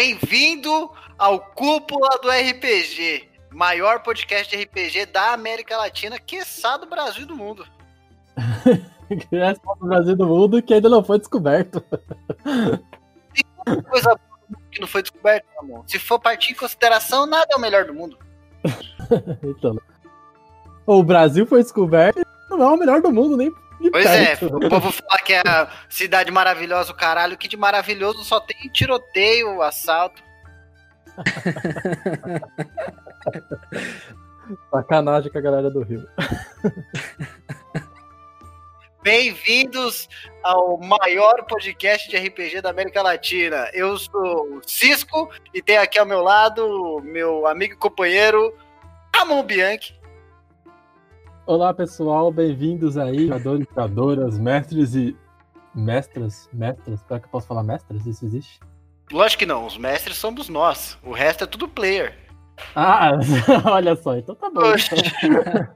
Bem-vindo ao Cúpula do RPG, maior podcast de RPG da América Latina, quiçá do Brasil e do mundo. que é do Brasil e do mundo que ainda não foi descoberto. Tem coisa que não foi descoberta, amor. Se for partir em consideração, nada é o melhor do mundo. então, o Brasil foi descoberto não é o melhor do mundo, nem Pois é, o povo fala que é a cidade maravilhosa, o caralho, que de maravilhoso só tem tiroteio, assalto. Sacanagem com a galera do Rio. Bem-vindos ao maior podcast de RPG da América Latina. Eu sou o Cisco e tenho aqui ao meu lado meu amigo e companheiro Ramon Bianchi. Olá, pessoal, bem-vindos aí, jogadores, jogadoras, mestres e. Mestras? Mestras? Será que eu posso falar mestras? Isso existe? Lógico que não, os mestres somos nós. O resto é tudo player. Ah, olha só, então tá bom.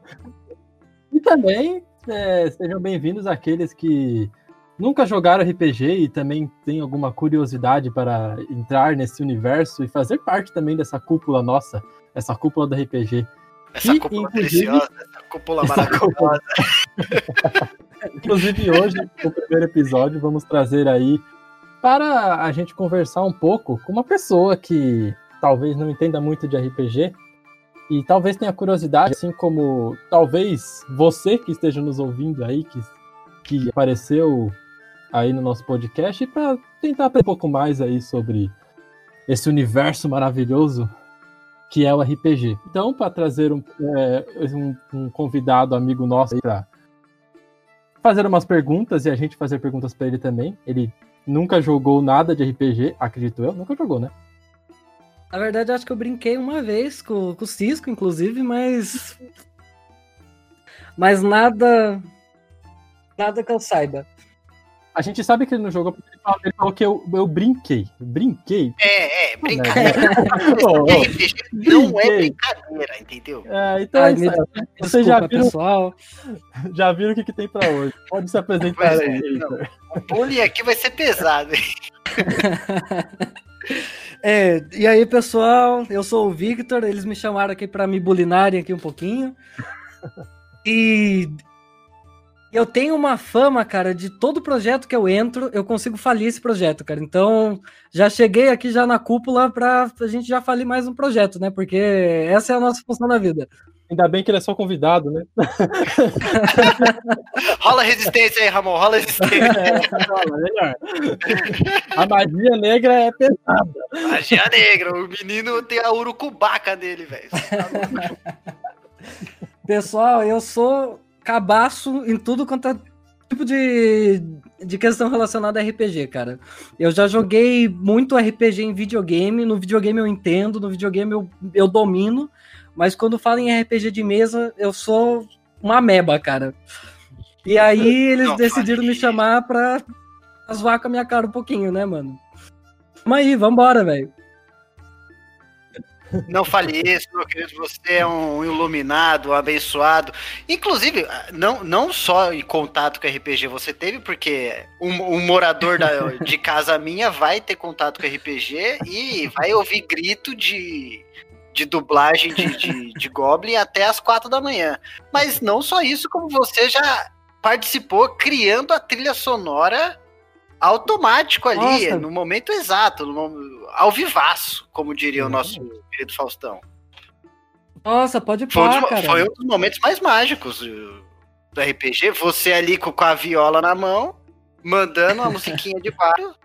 E também é, sejam bem-vindos àqueles que nunca jogaram RPG e também têm alguma curiosidade para entrar nesse universo e fazer parte também dessa cúpula nossa, essa cúpula do RPG. Essa E, cúpula deliciosa, essa cúpula maravilhosa. Inclusive, hoje, no primeiro episódio, vamos trazer aí para a gente conversar um pouco com uma pessoa que talvez não entenda muito de RPG e talvez tenha curiosidade, assim como talvez você que esteja nos ouvindo aí, que, que apareceu aí no nosso podcast, para tentar aprender um pouco mais aí sobre esse universo maravilhoso que é o RPG. Então, para trazer um, é, um- um convidado amigo nosso para fazer umas perguntas e a gente fazer perguntas pra ele também. Ele nunca jogou nada de RPG, acredito eu. Nunca jogou, né? Na verdade, acho que eu brinquei uma vez com, com o Cisco, inclusive, mas. Mas nada. Nada que eu saiba. A gente sabe que ele não jogou porque ele falou, ele falou que eu, eu brinquei. Brinquei? É, é, Né? brincadeira. Ô, RPG não é Brinquei. brincadeira, entendeu? é, então Ai, é isso Vocês já viram, pessoal. já viram o que, que tem pra hoje. Pode se apresentar é, aí. Heitor. O bullying aqui vai ser pesado. hein? É, e aí, pessoal, eu sou o Victor, eles me chamaram aqui pra me bulinarem aqui um pouquinho. E eu tenho uma fama, cara, de todo projeto que eu entro, eu consigo falir esse projeto, cara. Então, já cheguei aqui já na cúpula pra a gente já falir mais um projeto, né? Porque essa é a nossa função na vida. Ainda bem que ele é só convidado, né? Rola resistência aí, Ramon, rola resistência. É. A magia negra é pesada. Magia negra, o menino tem a urucubaca nele, velho. Pessoal, eu sou cabaço em tudo quanto é tipo de, de questão relacionada a RPG, cara. Eu já joguei muito RPG em videogame, no videogame eu entendo, no videogame eu, eu domino, mas quando falo em RPG de mesa, eu sou uma ameba, cara. E aí eles Não, decidiram me chamar pra zoar com a minha cara um pouquinho, né, mano? Tamo aí, vambora, velho. Não fale isso, meu querido. Você é um iluminado, um abençoado. Inclusive, não, não só em contato com RPG você teve, porque um, um morador da- de casa minha vai ter contato com RPG e vai ouvir grito de, de dublagem de, de, de Goblin até as quatro da manhã. Mas não só isso, como você já participou criando a trilha sonora automático ali, Nossa. no momento exato, no, ao vivaço, como diria o nosso querido Faustão. Nossa, pode Foi, um dos- cara. foi um dos momentos mais mágicos uh, do RPG. Você ali com, com a viola na mão, mandando uma musiquinha de bardo.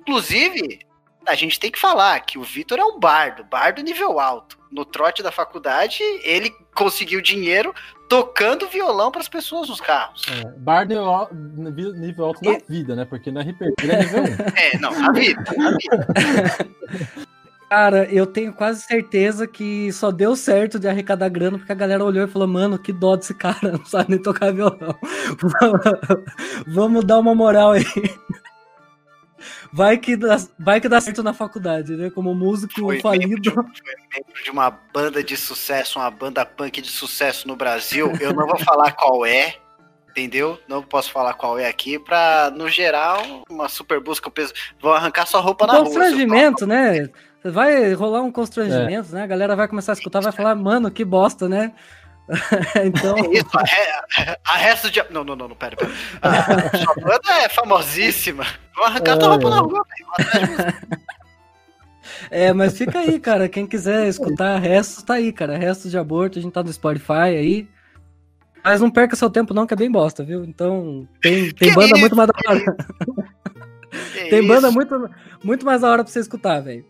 Inclusive, a gente tem que falar que o Vitor é um bardo, bardo nível alto. No trote da faculdade, ele conseguiu dinheiro tocando violão para as pessoas nos carros. É, bar nível, nível alto na vida, né? Porque no RPG ele é nível 1. É, não, na vida, na vida. Cara, eu tenho quase certeza que só deu certo de arrecadar grana porque a galera olhou e falou: Mano, que dó desse cara, não sabe nem tocar violão. Vamos dar uma moral aí. Vai que, dá, vai que dá certo na faculdade, né? Como músico Foi membro, falido. de, foi membro de uma banda de sucesso, uma banda punk de sucesso no Brasil. Eu não vou falar qual é, entendeu? Não posso falar qual é aqui, pra, no geral, uma super busca, vão arrancar sua roupa na rua. Constrangimento, né? Vai rolar um constrangimento, é. né? A galera vai começar a escutar, vai falar, mano, que bosta, né? então. É isso, a, a, resto de. Não, não, não, não pera, pera. A sua banda é famosíssima. Vão arrancar é, tua roupa na rua, velho. É, mas fica aí, cara. Quem quiser escutar restos, tá aí, cara. Restos de aborto, a gente tá no Spotify aí. Mas não perca seu tempo, não, que é bem bosta, viu? Então, tem, tem banda isso? muito mais da hora. tem banda muito, muito mais da hora pra você escutar, velho.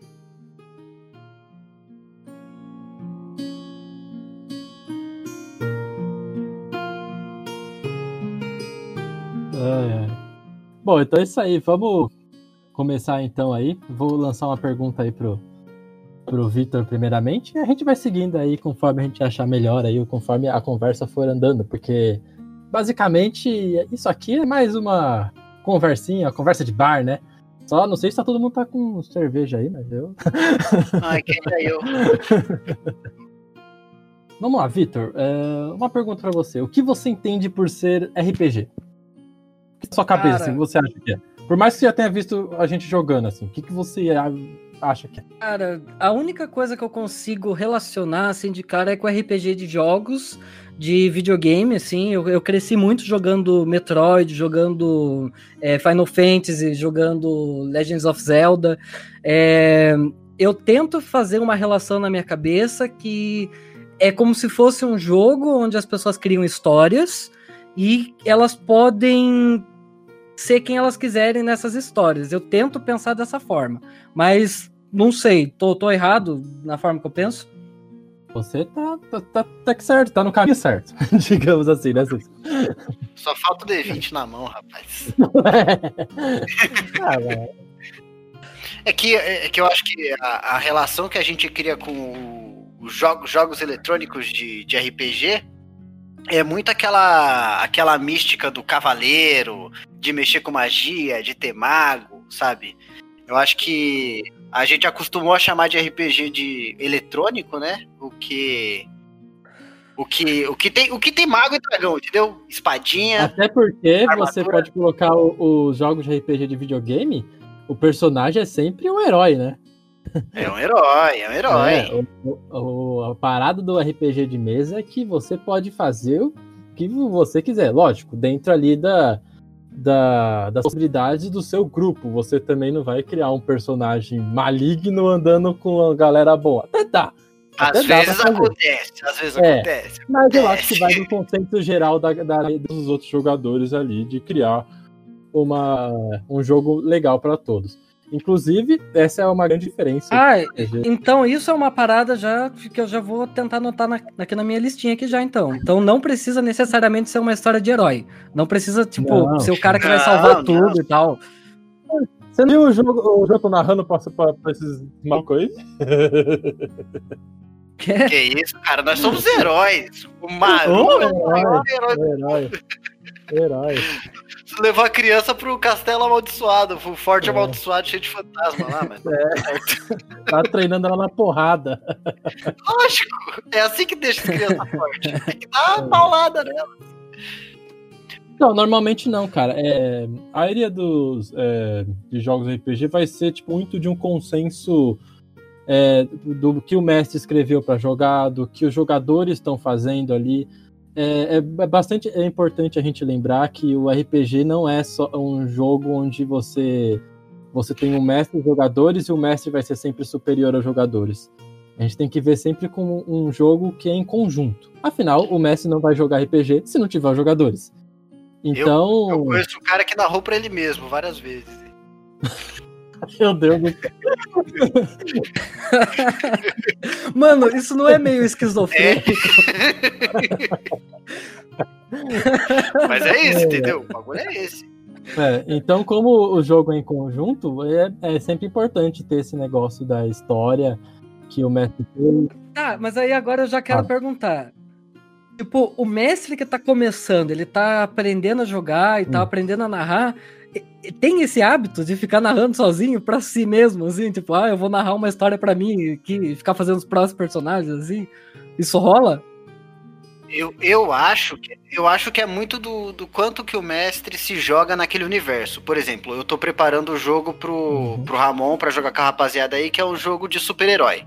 É. Bom, então é isso aí. Vamos começar então aí. Vou lançar uma pergunta aí pro, pro Vitor primeiramente, e a gente vai seguindo aí conforme a gente achar melhor aí, conforme a conversa for andando, porque basicamente isso aqui é mais uma conversinha, conversa de bar, né? Só não sei se tá todo mundo tá com cerveja aí, mas eu. Ai, quem é eu? Vamos lá, Vitor. É, uma pergunta para você. O que você entende por ser RPG? Sua cabeça, Cara... assim, você acha que é? Por mais que você já tenha visto a gente jogando, assim, o que, que você acha que é? Cara, a única coisa que eu consigo relacionar, assim, de cara é com RPG de jogos, de videogame, assim. Eu, eu cresci muito jogando Metroid, jogando é, Final Fantasy, jogando Legends of Zelda. É, eu tento fazer uma relação na minha cabeça que é como se fosse um jogo onde as pessoas criam histórias e elas podem ser quem elas quiserem nessas histórias. Eu tento pensar dessa forma, mas não sei, tô, tô errado na forma que eu penso? Você tá, tá, tá, tá certo, tá no caminho certo, digamos assim, né? Só falta o D20 na mão, rapaz. ah, é, que, é que eu acho que a, a relação que a gente cria com os jogos, jogos eletrônicos de, de RPG é muito aquela aquela mística do cavaleiro, de mexer com magia, de ter mago, sabe? Eu acho que a gente acostumou a chamar de RPG de eletrônico, né? O que o que o que tem o que tem mago e dragão, entendeu? Espadinha. Até porque armadura. você pode colocar os jogos de RPG de videogame, o personagem é sempre um herói, né? É um herói, é um herói. É, o, o, a parada do RPG de mesa é que você pode fazer o que você quiser. Lógico, dentro ali da, da, das possibilidades do seu grupo. Você também não vai criar um personagem maligno andando com a galera boa. Até dá. Às vezes acontece, às vezes é, acontece. Mas eu acho que vai no conceito geral da, da, dos outros jogadores ali de criar uma, um jogo legal para todos. Inclusive, essa é uma grande diferença. Ah, então isso é uma parada já que eu já vou tentar anotar na, aqui na minha listinha aqui já, então. Então não precisa necessariamente ser uma história de herói. Não precisa, tipo, não, ser o cara que não, vai salvar não. tudo e tal. Você viu o jogo, o jogo narrando pra, pra, pra esses malucos aí? Que? que isso, cara? Nós somos heróis. O Maru oh, é o maior herói. Herói. Levou a criança pro castelo amaldiçoado, pro forte é. amaldiçoado cheio de fantasma lá, mas. É. tá treinando ela na porrada. Lógico, é assim que deixa as crianças fortes. Tem que dar uma paulada nela. Não, normalmente não, cara. É, a maioria dos é, de jogos RPG vai ser tipo muito de um consenso é, do que o mestre escreveu para jogar, do que os jogadores estão fazendo ali. É, é, bastante é importante a gente lembrar que o RPG não é só um jogo onde você você tem um mestre e jogadores e o mestre vai ser sempre superior aos jogadores. A gente tem que ver sempre como um jogo que é em conjunto. Afinal, o mestre não vai jogar RPG se não tiver jogadores. Então. Eu, eu conheço um cara que narrou para ele mesmo várias vezes. Meu Deus do céu. Mano, isso não é meio esquizofrênico. É. Mas é isso, é. entendeu? O bagulho é esse. É, então, como o jogo é em conjunto, é, é sempre importante ter esse negócio da história que o mestre tem. Tá, mas aí agora eu já quero ah. perguntar. Tipo, o mestre que tá começando, ele tá aprendendo a jogar e tá hum. tá aprendendo a narrar tem esse hábito de ficar narrando sozinho pra si mesmo, assim, tipo, ah, eu vou narrar uma história pra mim e ficar fazendo os próximos personagens, assim. Isso rola? Eu, eu, acho que, eu acho que é muito do, do quanto que o mestre se joga naquele universo. Por exemplo, eu tô preparando o jogo pro, uhum. pro Ramon para jogar com a rapaziada aí, que é um jogo de super-herói.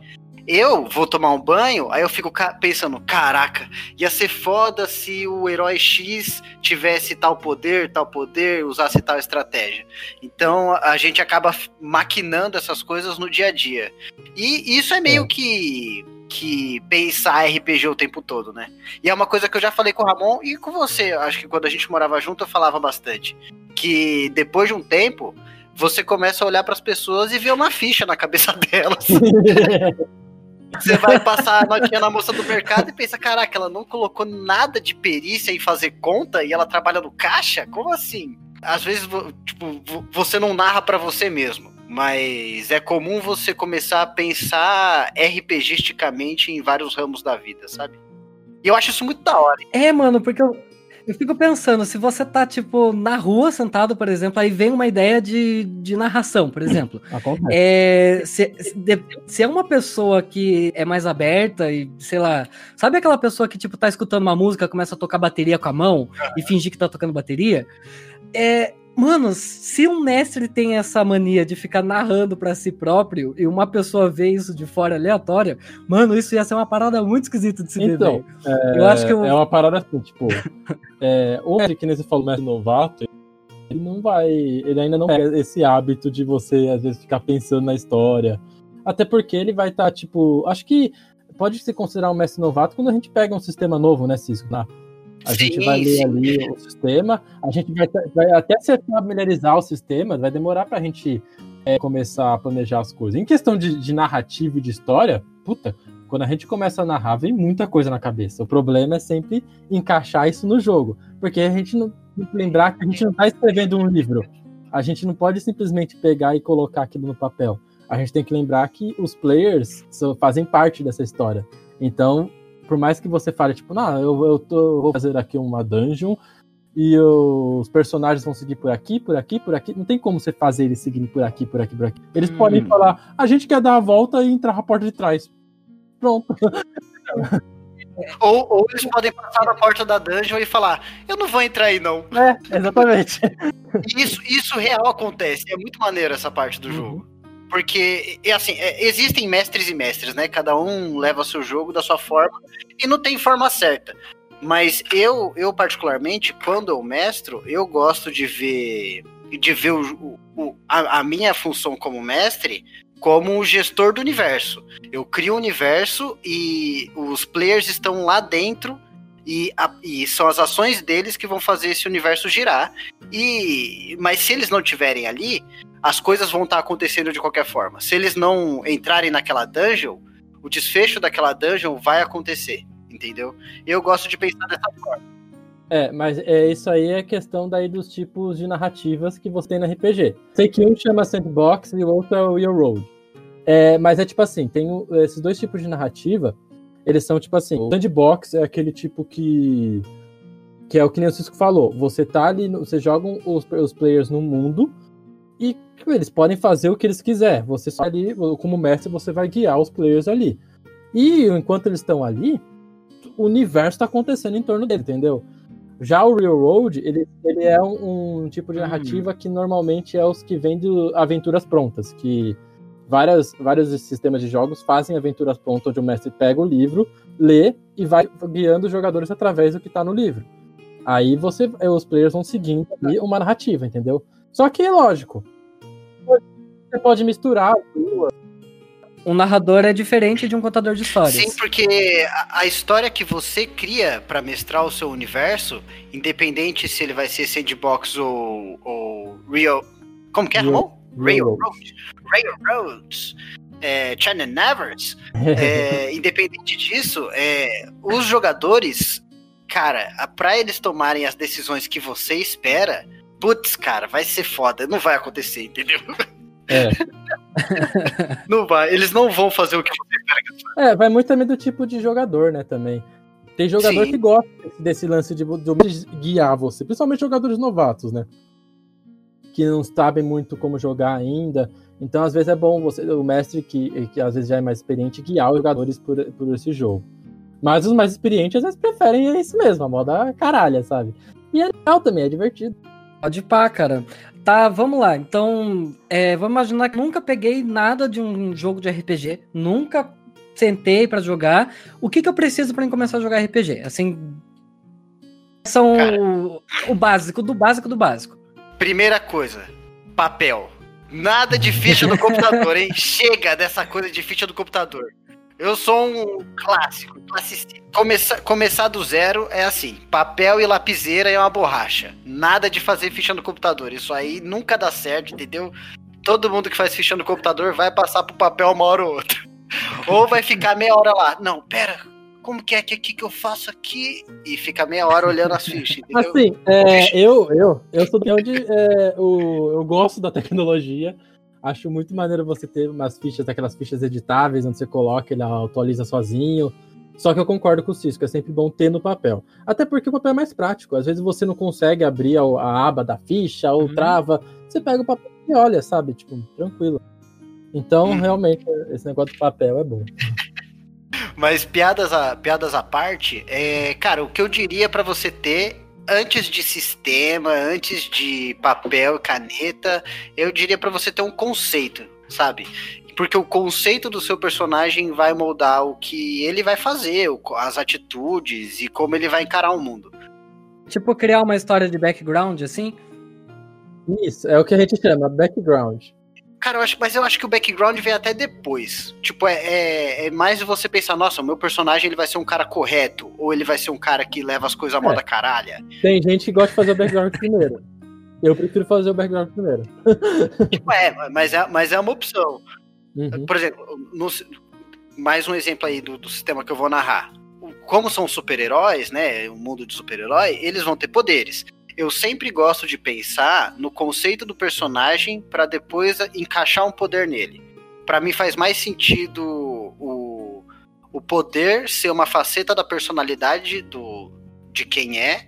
Eu vou tomar um banho, aí eu fico pensando, caraca, ia ser foda se o herói X tivesse tal poder, tal poder, usasse tal estratégia. Então a gente acaba maquinando essas coisas no dia a dia. E isso é meio é. que que pensar RPG o tempo todo, né? E é uma coisa que eu já falei com o Ramon e com você, acho que quando a gente morava junto eu falava bastante, que depois de um tempo você começa a olhar para as pessoas e ver uma ficha na cabeça delas. Você vai passar a notinha na moça do mercado e pensa, caraca, ela não colocou nada de perícia em fazer conta e ela trabalha no caixa? Como assim? Às vezes, tipo, você não narra para você mesmo, mas é comum você começar a pensar RPGisticamente em vários ramos da vida, sabe? E eu acho isso muito da hora. É, mano, porque eu, eu fico pensando, se você tá, tipo, na rua sentado, por exemplo, aí vem uma ideia de, de narração, por exemplo. É, se, se, é uma pessoa que é mais aberta e, sei lá, sabe aquela pessoa que, tipo, tá escutando uma música, começa a tocar bateria com a mão e fingir que tá tocando bateria? É, Mano, se um mestre tem essa mania de ficar narrando para si próprio e uma pessoa vê isso de fora aleatória, mano, isso ia ser uma parada muito esquisita de se ver. Então, é, eu acho que eu... é uma parada assim, tipo, é, o mestre, que nem você falou, mestre novato, ele não vai, ele ainda não pega esse hábito de você às vezes ficar pensando na história. Até porque ele vai estar, tá, tipo, acho que pode se considerar um mestre novato quando a gente pega um sistema novo, né, Cisco? Né? A sim, gente vai ler sim. ali o sistema, a gente vai, vai até se familiarizar o sistema, vai demorar para a gente é, começar a planejar as coisas. Em questão de, de narrativa e de história, puta, quando a gente começa a narrar, vem muita coisa na cabeça. O problema é sempre encaixar isso no jogo, porque a gente não tem que lembrar que a gente não está escrevendo um livro. A gente não pode simplesmente pegar e colocar aquilo no papel. A gente tem que lembrar que os players fazem parte dessa história. Então, por mais que você fale, tipo, não, eu, eu, tô, eu vou fazer aqui uma dungeon e os personagens vão seguir por aqui, por aqui, por aqui. Não tem como você fazer eles seguirem por aqui, por aqui, por aqui. Eles hum. podem falar, a gente quer dar a volta e entrar na porta de trás. Pronto. Ou, ou, eles podem passar na porta da dungeon e falar, eu não vou entrar aí, não. É, exatamente. Isso, isso real acontece. É muito maneiro essa parte do uhum. jogo. Porque, assim, é, existem mestres e mestres, né? Cada um leva seu jogo da sua forma e não tem forma certa. Mas eu, eu particularmente, quando eu mestro, eu gosto de ver de ver o, o, a, a, minha função como mestre como o gestor do universo. Eu crio o universo e os players estão lá dentro e, a, e, são as ações deles que vão fazer esse universo girar. E mas se eles não estiverem ali, as coisas vão estar tá acontecendo de qualquer forma. Se eles não entrarem naquela dungeon, o desfecho daquela dungeon vai acontecer, entendeu? Eu gosto de pensar dessa forma. É, mas é isso aí é questão daí dos tipos de narrativas que você tem no RPG. Sei que um chama Sandbox e o outro é o Real Road. É, mas é tipo assim, tem esses dois tipos de narrativa, eles são tipo assim, o Sandbox é aquele tipo que que é o que nem o falou, você tá ali, você joga os, os players no mundo e eles podem fazer o que eles quiserem. Você só ali, como mestre, você vai guiar os players ali. E enquanto eles estão ali, o universo está acontecendo em torno dele, entendeu? Já o Real ele, ele é um, um tipo de hum. narrativa que normalmente é os que vêm de aventuras prontas, que várias, vários sistemas de jogos fazem aventuras prontas, onde o mestre pega o livro, lê e vai guiando os jogadores através do que está no livro. Aí você, os players vão seguindo uma narrativa, entendeu? Só que, lógico, você pode misturar um narrador é diferente de um contador de histórias. Sim, porque a, história que você cria para mestrar o seu universo, independente se ele vai ser sandbox ou, ou real. Como que é, Ramon? Railroad. Railroads. É, China Nevers. é, independente disso, é, os jogadores, cara, pra eles tomarem as decisões que você espera, putz, cara, vai ser foda. Não vai acontecer, entendeu? É. não vai, eles não vão fazer o que você espera que É, vai muito também do tipo de jogador, né, também. Tem jogador Sim. que gosta desse lance de, de, guiar você, principalmente jogadores novatos, né? Que não sabem muito como jogar ainda. Então, às vezes, é bom você, o mestre que, que às vezes já é mais experiente, guiar os jogadores por, por esse jogo. Mas os mais experientes às vezes preferem isso mesmo, a moda caralha, sabe? E é legal também, é divertido. Pode pá, cara. Tá, vamos lá. Então, é, vamos imaginar que nunca peguei nada de um jogo de RPG, nunca sentei para jogar. O que, que eu preciso para começar a jogar RPG? Assim, são o, o básico do básico do básico. Primeira coisa, papel. Nada de ficha do computador, hein? Chega dessa coisa de ficha do computador. Eu sou um clássico, classicista. Começar, começar do zero é assim: papel e lapiseira é uma borracha. Nada de fazer ficha no computador. Isso aí nunca dá certo, entendeu? Todo mundo que faz ficha no computador vai passar pro papel uma hora ou outra. Ou vai ficar meia hora lá. Não, pera, como que é que aqui que eu faço aqui? E fica meia hora olhando as fichas, entendeu? Assim, é, eu, eu, eu sou de onde é, o, eu gosto da tecnologia. Acho muito maneiro você ter umas fichas, aquelas fichas editáveis, onde você coloca, ele atualiza sozinho. Só que eu concordo com o Cisco, é sempre bom ter no papel. Até porque o papel é mais prático. Às vezes você não consegue abrir a, a aba da ficha ou uhum. trava. Você pega o papel e olha, sabe? Tipo, tranquilo. Então, uhum. realmente, esse negócio do papel é bom. Mas piadas à, piadas à parte, é, cara, o que eu diria para você ter antes de sistema, antes de papel caneta, eu diria para você ter um conceito, sabe? Porque o conceito do seu personagem vai moldar o que ele vai fazer, as atitudes e como ele vai encarar o mundo. Tipo, criar uma história de background, assim? Isso, é o que a gente chama, background. Cara, eu acho, mas eu acho que o background vem até depois. Tipo, é, é, é, mais você pensar, nossa, o meu personagem ele vai ser um cara correto, ou ele vai ser um cara que leva as coisas à é. moda caralha. Tem gente que gosta de fazer o background primeiro. Eu prefiro fazer o background primeiro. Tipo, é, mas é, mas é uma opção. Uhum. Por exemplo, no, mais um exemplo aí do, do sistema que eu vou narrar. Como são super-heróis, né? O mundo de super-herói, eles vão ter poderes eu sempre gosto de pensar no conceito do personagem para depois encaixar um poder nele. Para mim faz mais sentido o, o poder ser uma faceta da personalidade do, de quem é,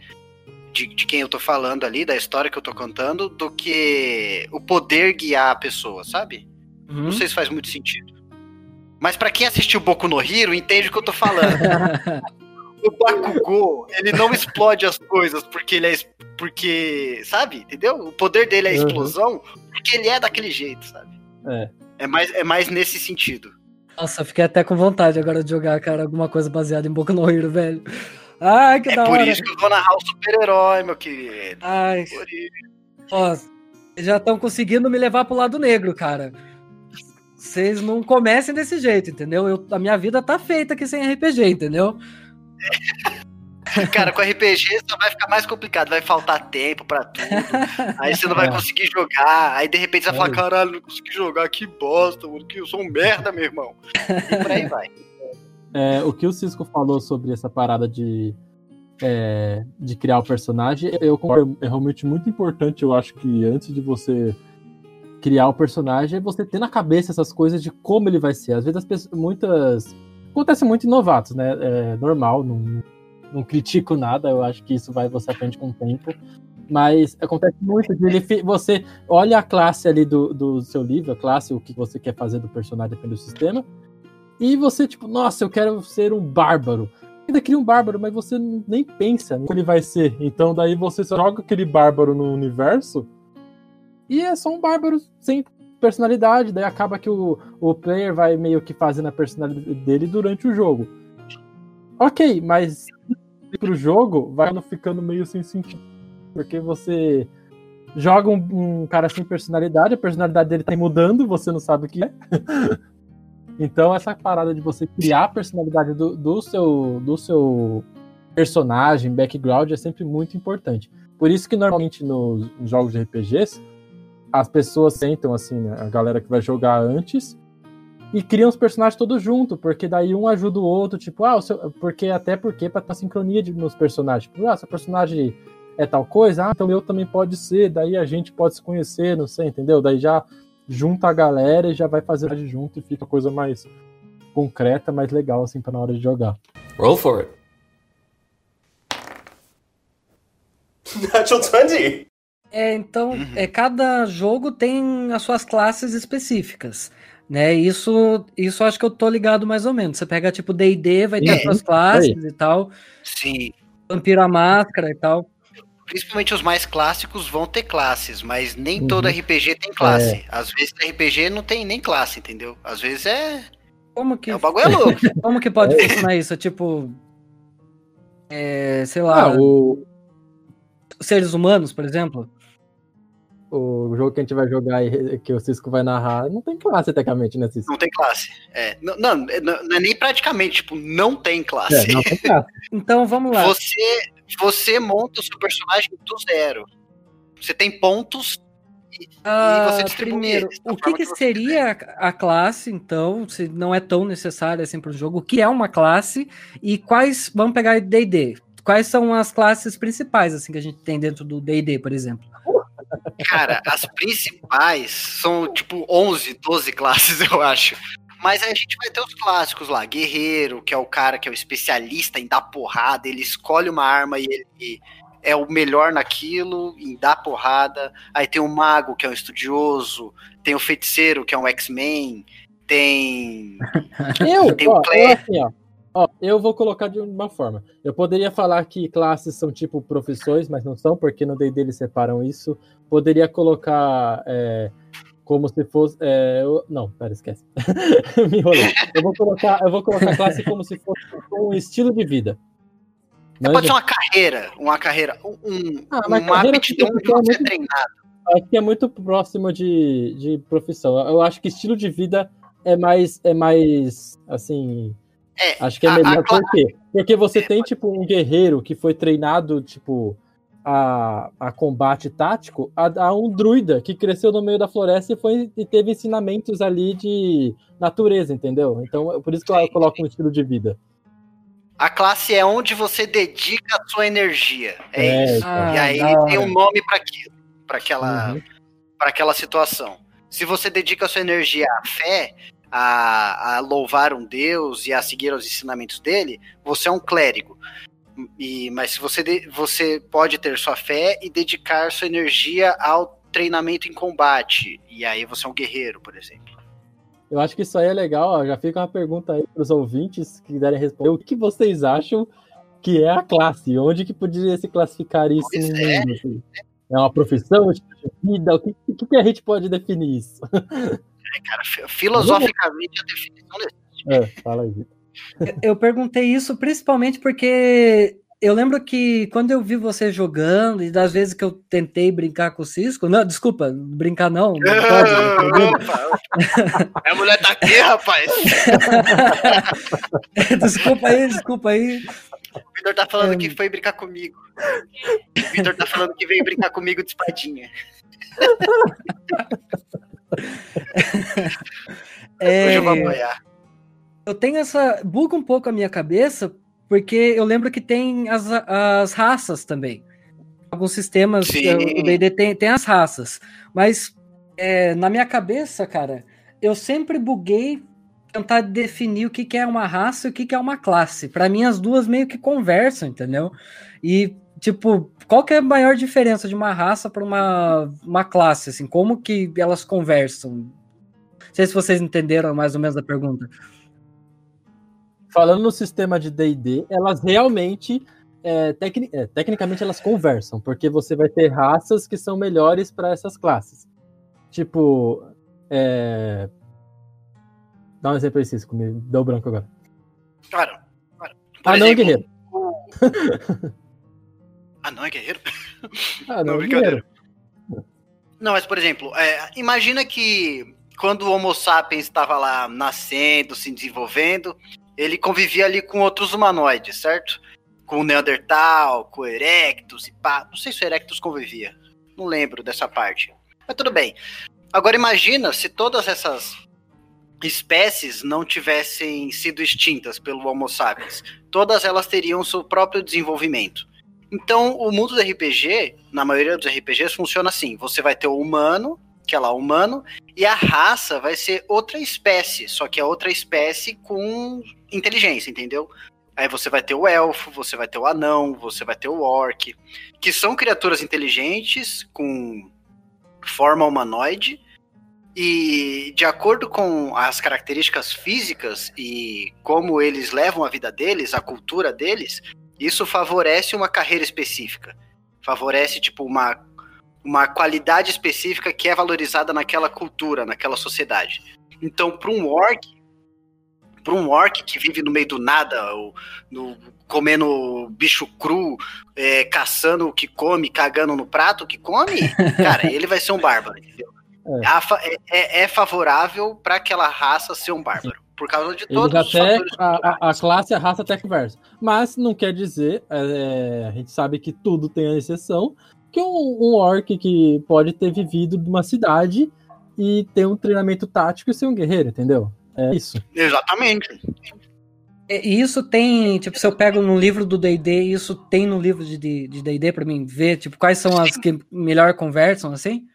de, de quem eu tô falando ali, da história que eu tô contando, do que o poder guiar a pessoa, sabe? Uhum. Não sei se faz muito sentido. Mas para quem assistiu Boku no Hero, entende o que eu tô falando. o Bakugou, ele não explode as coisas porque ele é porque, sabe, entendeu? O poder dele é a explosão, uhum. porque ele é daquele jeito, sabe? É. É mais, é mais nesse sentido. Nossa, fiquei até com vontade agora de jogar, cara, alguma coisa baseada em Boku no Hero, velho. Ai, que é da hora. É por isso que eu vou narrar o super-herói, meu querido. Ai. Ó, já estão conseguindo me levar pro lado negro, cara. Vocês não comecem desse jeito, entendeu? Eu, a minha vida tá feita aqui sem RPG, entendeu? Cara, com RPG só vai ficar mais complicado, vai faltar tempo pra tudo. Aí você não vai é. conseguir jogar. Aí de repente você vai falar: é. caralho, não consegui jogar, que bosta, mano, que eu sou um merda, meu irmão. E por aí vai. É, o que o Cisco falou sobre essa parada de, é, de criar o personagem, eu concordo, é realmente muito importante. Eu acho que antes de você criar o personagem, é você ter na cabeça essas coisas de como ele vai ser. Às vezes as pessoas, muitas. Acontece muito em novatos, né? É normal, não, não critico nada, eu acho que isso vai você aprende com o tempo. Mas acontece muito de ele, você olha a classe ali do, do seu livro, a classe, o que você quer fazer do personagem depende do sistema, e você, tipo, nossa, eu quero ser um bárbaro. Ainda cria um bárbaro, mas você nem pensa no que ele vai ser. Então daí você joga aquele bárbaro no universo e é só um bárbaro sem personalidade. Daí acaba que o, o player vai meio que fazendo a personalidade dele durante o jogo. Ok, mas pro jogo, vai ficando meio sem sentido. Porque você joga um, um, cara sem personalidade, a personalidade dele tá mudando, você não sabe o que é. então, essa parada de você criar a personalidade do, do, seu, do seu personagem, background, é sempre muito importante. Por isso que normalmente nos, jogos de RPGs, as pessoas sentam assim, né, a galera que vai jogar antes, e criam os personagens todos juntos, porque daí um ajuda o outro, tipo, ah, seu... porque até porque para ter sincronia de, nos personagens. Tipo, ah, seu personagem é tal coisa, ah, então eu também pode ser, daí a gente pode se conhecer, não sei, entendeu? Daí já junta a galera e já vai fazer junto e fica coisa mais concreta, mais legal assim para na hora de jogar. Roll for it. Natural 20. É, então, uhum. é, cada jogo tem as suas classes específicas. Né? Isso, isso acho que eu tô ligado mais ou menos. Você pega tipo D&D, vai ter É, as suas classes aí. e tal, Sim. Vampiro a Máscara e tal. Principalmente os mais clássicos vão ter classes, mas nem Uhum. todo RPG tem classe. Às vezes RPG não tem nem classe, entendeu? Às vezes é. Como que, é o bagulho é louco. como que pode funcionar isso? Tipo, é, sei lá, Ah, o, seres humanos, por exemplo? O jogo que a gente vai jogar aí, que o Cisco vai narrar, não tem classe, tecnicamente, né, Cisco? Não tem classe. É. Não, não, não é nem praticamente, tipo, não tem classe. É, não tem classe. Então vamos lá. Você, você monta o seu personagem do zero. Você tem pontos e, Ah, e você distribui primeiro, o que, que seria a a classe, então, se não é tão necessária assim para o jogo? O que é uma classe e quais, vamos pegar D&D, quais são as classes principais assim que a gente tem dentro do D&D, por exemplo? Cara, as principais são tipo 11, 12 classes, eu acho. Mas aí a gente vai ter os clássicos lá. Guerreiro, que é o cara que é o especialista em dar porrada, ele escolhe uma arma e ele é o melhor naquilo, em dar porrada. Aí tem o mago, que é um estudioso. Tem o feiticeiro, que é um X-Men. Tem. Eu, Tem o ó, eu Claire. assim, ó. Ó, eu vou colocar de uma forma. Eu poderia falar que classes são tipo profissões, mas não são, porque no D&D eles separam isso. Poderia colocar é, como se fosse... é, eu- não, pera, esquece. Me enrolei. Eu vou colocar, eu vou colocar classe como se fosse um estilo de vida. Mas, Pode ser uma carreira, uma carreira, um, Ah, uma carreira aptidão de você muito- treinar. acho que é muito próximo de, de profissão. Eu acho que estilo de vida é mais, é mais assim... É, Acho que é a- melhor a cla- por quê? Porque você tem, tipo, um guerreiro que foi treinado, tipo, a, a combate tático, a, a um druida que cresceu no meio da floresta e, foi, e teve ensinamentos ali de natureza, entendeu? Então, é por isso que eu coloco um estilo de vida. A classe é onde você dedica a sua energia. É, É, isso. então. E aí Ah, tem um nome para aquilo, para aquela, Uhum. para aquela situação. Se você dedica a sua energia à fé, a, a louvar um Deus e a seguir os ensinamentos dele, você é um clérigo. E, mas se você, você pode ter sua fé e dedicar sua energia ao treinamento em combate. E aí você é um guerreiro, por exemplo. Eu acho que isso aí é legal, ó, já fica uma pergunta aí para os ouvintes que quiserem responder. O que vocês acham que é a classe? Onde que poderia se classificar isso Pois é. mundo? assim? É uma profissão, de vida? O que que a gente pode definir isso? Cara, fi- filosoficamente a definição desse. É, fala aí, Vitor. Eu perguntei isso principalmente porque eu lembro que quando eu vi você jogando e das vezes que eu tentei brincar com o Cisco, não, desculpa, brincar não, não pode, né. Opa, a mulher tá aqui, rapaz. desculpa aí, desculpa aí. O Vitor tá falando É. que foi brincar comigo. O Vitor tá falando que veio brincar comigo de espadinha. É, Hoje eu vou eu tenho essa. buga um pouco a minha cabeça, porque eu lembro que tem as, as raças também. Alguns sistemas, Sim. eh, o DD tem, tem as raças. Mas é, na minha cabeça, cara, eu sempre buguei tentar definir o que, que é uma raça e o que, que é uma classe. Pra mim, as duas meio que conversam, entendeu? E, tipo, qual que é a maior diferença de uma raça para uma, uma classe? Assim, como que elas conversam? Não sei se vocês entenderam mais ou menos a pergunta. Falando no sistema de D&D, elas realmente, é, tecni- é, tecnicamente, elas conversam, porque você vai ter raças que são melhores para essas classes. Tipo, é... dá um exemplo aí, Cisco, me deu branco agora. Cara, cara, Ah, não, exemplo- guerreiro. Ah, não é guerreiro? Ah, Não, não, brincadeira. guerreiro. Não, mas por exemplo, é, imagina que quando o Homo sapiens estava lá nascendo, se desenvolvendo, ele convivia ali com outros humanoides, certo? Com o Neandertal, com o Erectus e pá. Não sei se o Erectus convivia. Não lembro dessa parte. Mas tudo bem. Agora imagina se todas essas espécies não tivessem sido extintas pelo Homo sapiens. Todas elas teriam seu próprio desenvolvimento. Então, o mundo do RPG, na maioria dos RPGs, funciona assim: você vai ter o humano, que é lá o humano, e a raça vai ser outra espécie, só que é outra espécie com inteligência, entendeu? Aí você vai ter o elfo, você vai ter o anão, você vai ter o orc, que são criaturas inteligentes com forma humanoide, E de acordo com as características físicas e como eles levam a vida deles, a cultura deles, isso favorece uma carreira específica. Favorece, tipo, uma, uma qualidade específica que é valorizada naquela cultura, naquela sociedade. Então, para um orc, para um orc que vive no meio do nada, ou, no, comendo bicho cru, é, caçando o que come, cagando no prato o que come, cara, ele vai ser um bárbaro, entendeu? É, é, é, é favorável para aquela raça ser um bárbaro. Por causa de todos Eles até, os a, a, classe, a raça até conversa. Mas não quer dizer, é, a gente sabe que tudo tem a exceção, que um, um orc que pode ter vivido numa cidade e ter um treinamento tático e ser um guerreiro, entendeu? É isso. Exatamente. E isso tem, tipo, se eu pego no livro do D&D, isso tem no livro de D&D para mim ver, tipo, quais são as que melhor conversam, assim?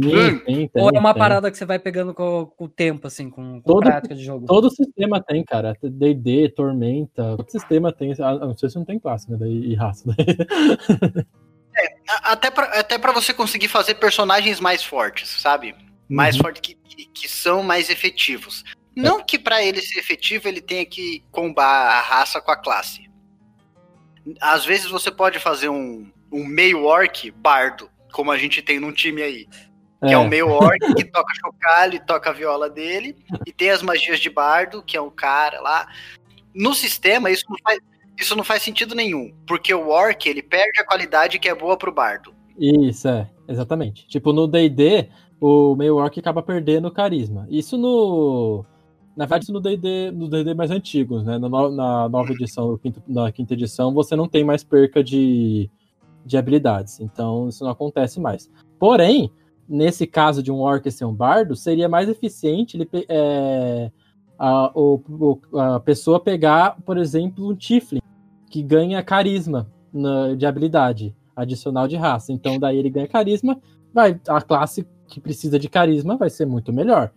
Tem, tem, Ou é uma tem. parada que você vai pegando com, com o tempo, assim, com, com todo, prática de jogo? Todo sistema tem, cara. D&D, Tormenta, todo sistema tem. Ah, não sei se não tem classe, né? Daí, e raça. É, até pra, até pra você conseguir fazer personagens mais fortes, sabe? Mais uhum. fortes que, que, que, são mais efetivos. Não é. que para ele ser efetivo ele tenha que combar a raça com a classe. Às vezes você pode fazer um, um meio orc bardo, como a gente tem num time aí. Que é, é o meio orc que toca chocalho e toca a viola dele. E tem as magias de bardo, que é o cara lá. No sistema, isso não faz, isso não faz sentido nenhum. Porque o orc, ele perde a qualidade que é boa pro bardo. Isso, é. Exatamente. Tipo, no D&D, o meio orc acaba perdendo carisma. Isso no... Na verdade, isso no D&D, no D&D mais antigos, né? Na, na nova edição, na quinta edição, você não tem mais perca de, de habilidades. Então, isso não acontece mais. Porém, nesse caso de um orc ser um bardo, seria mais eficiente ele, é, a, o, a pessoa pegar, por exemplo, um Tiflin, que ganha carisma na, de habilidade adicional de raça. Então, daí ele ganha carisma, vai a classe que precisa de carisma vai ser muito melhor.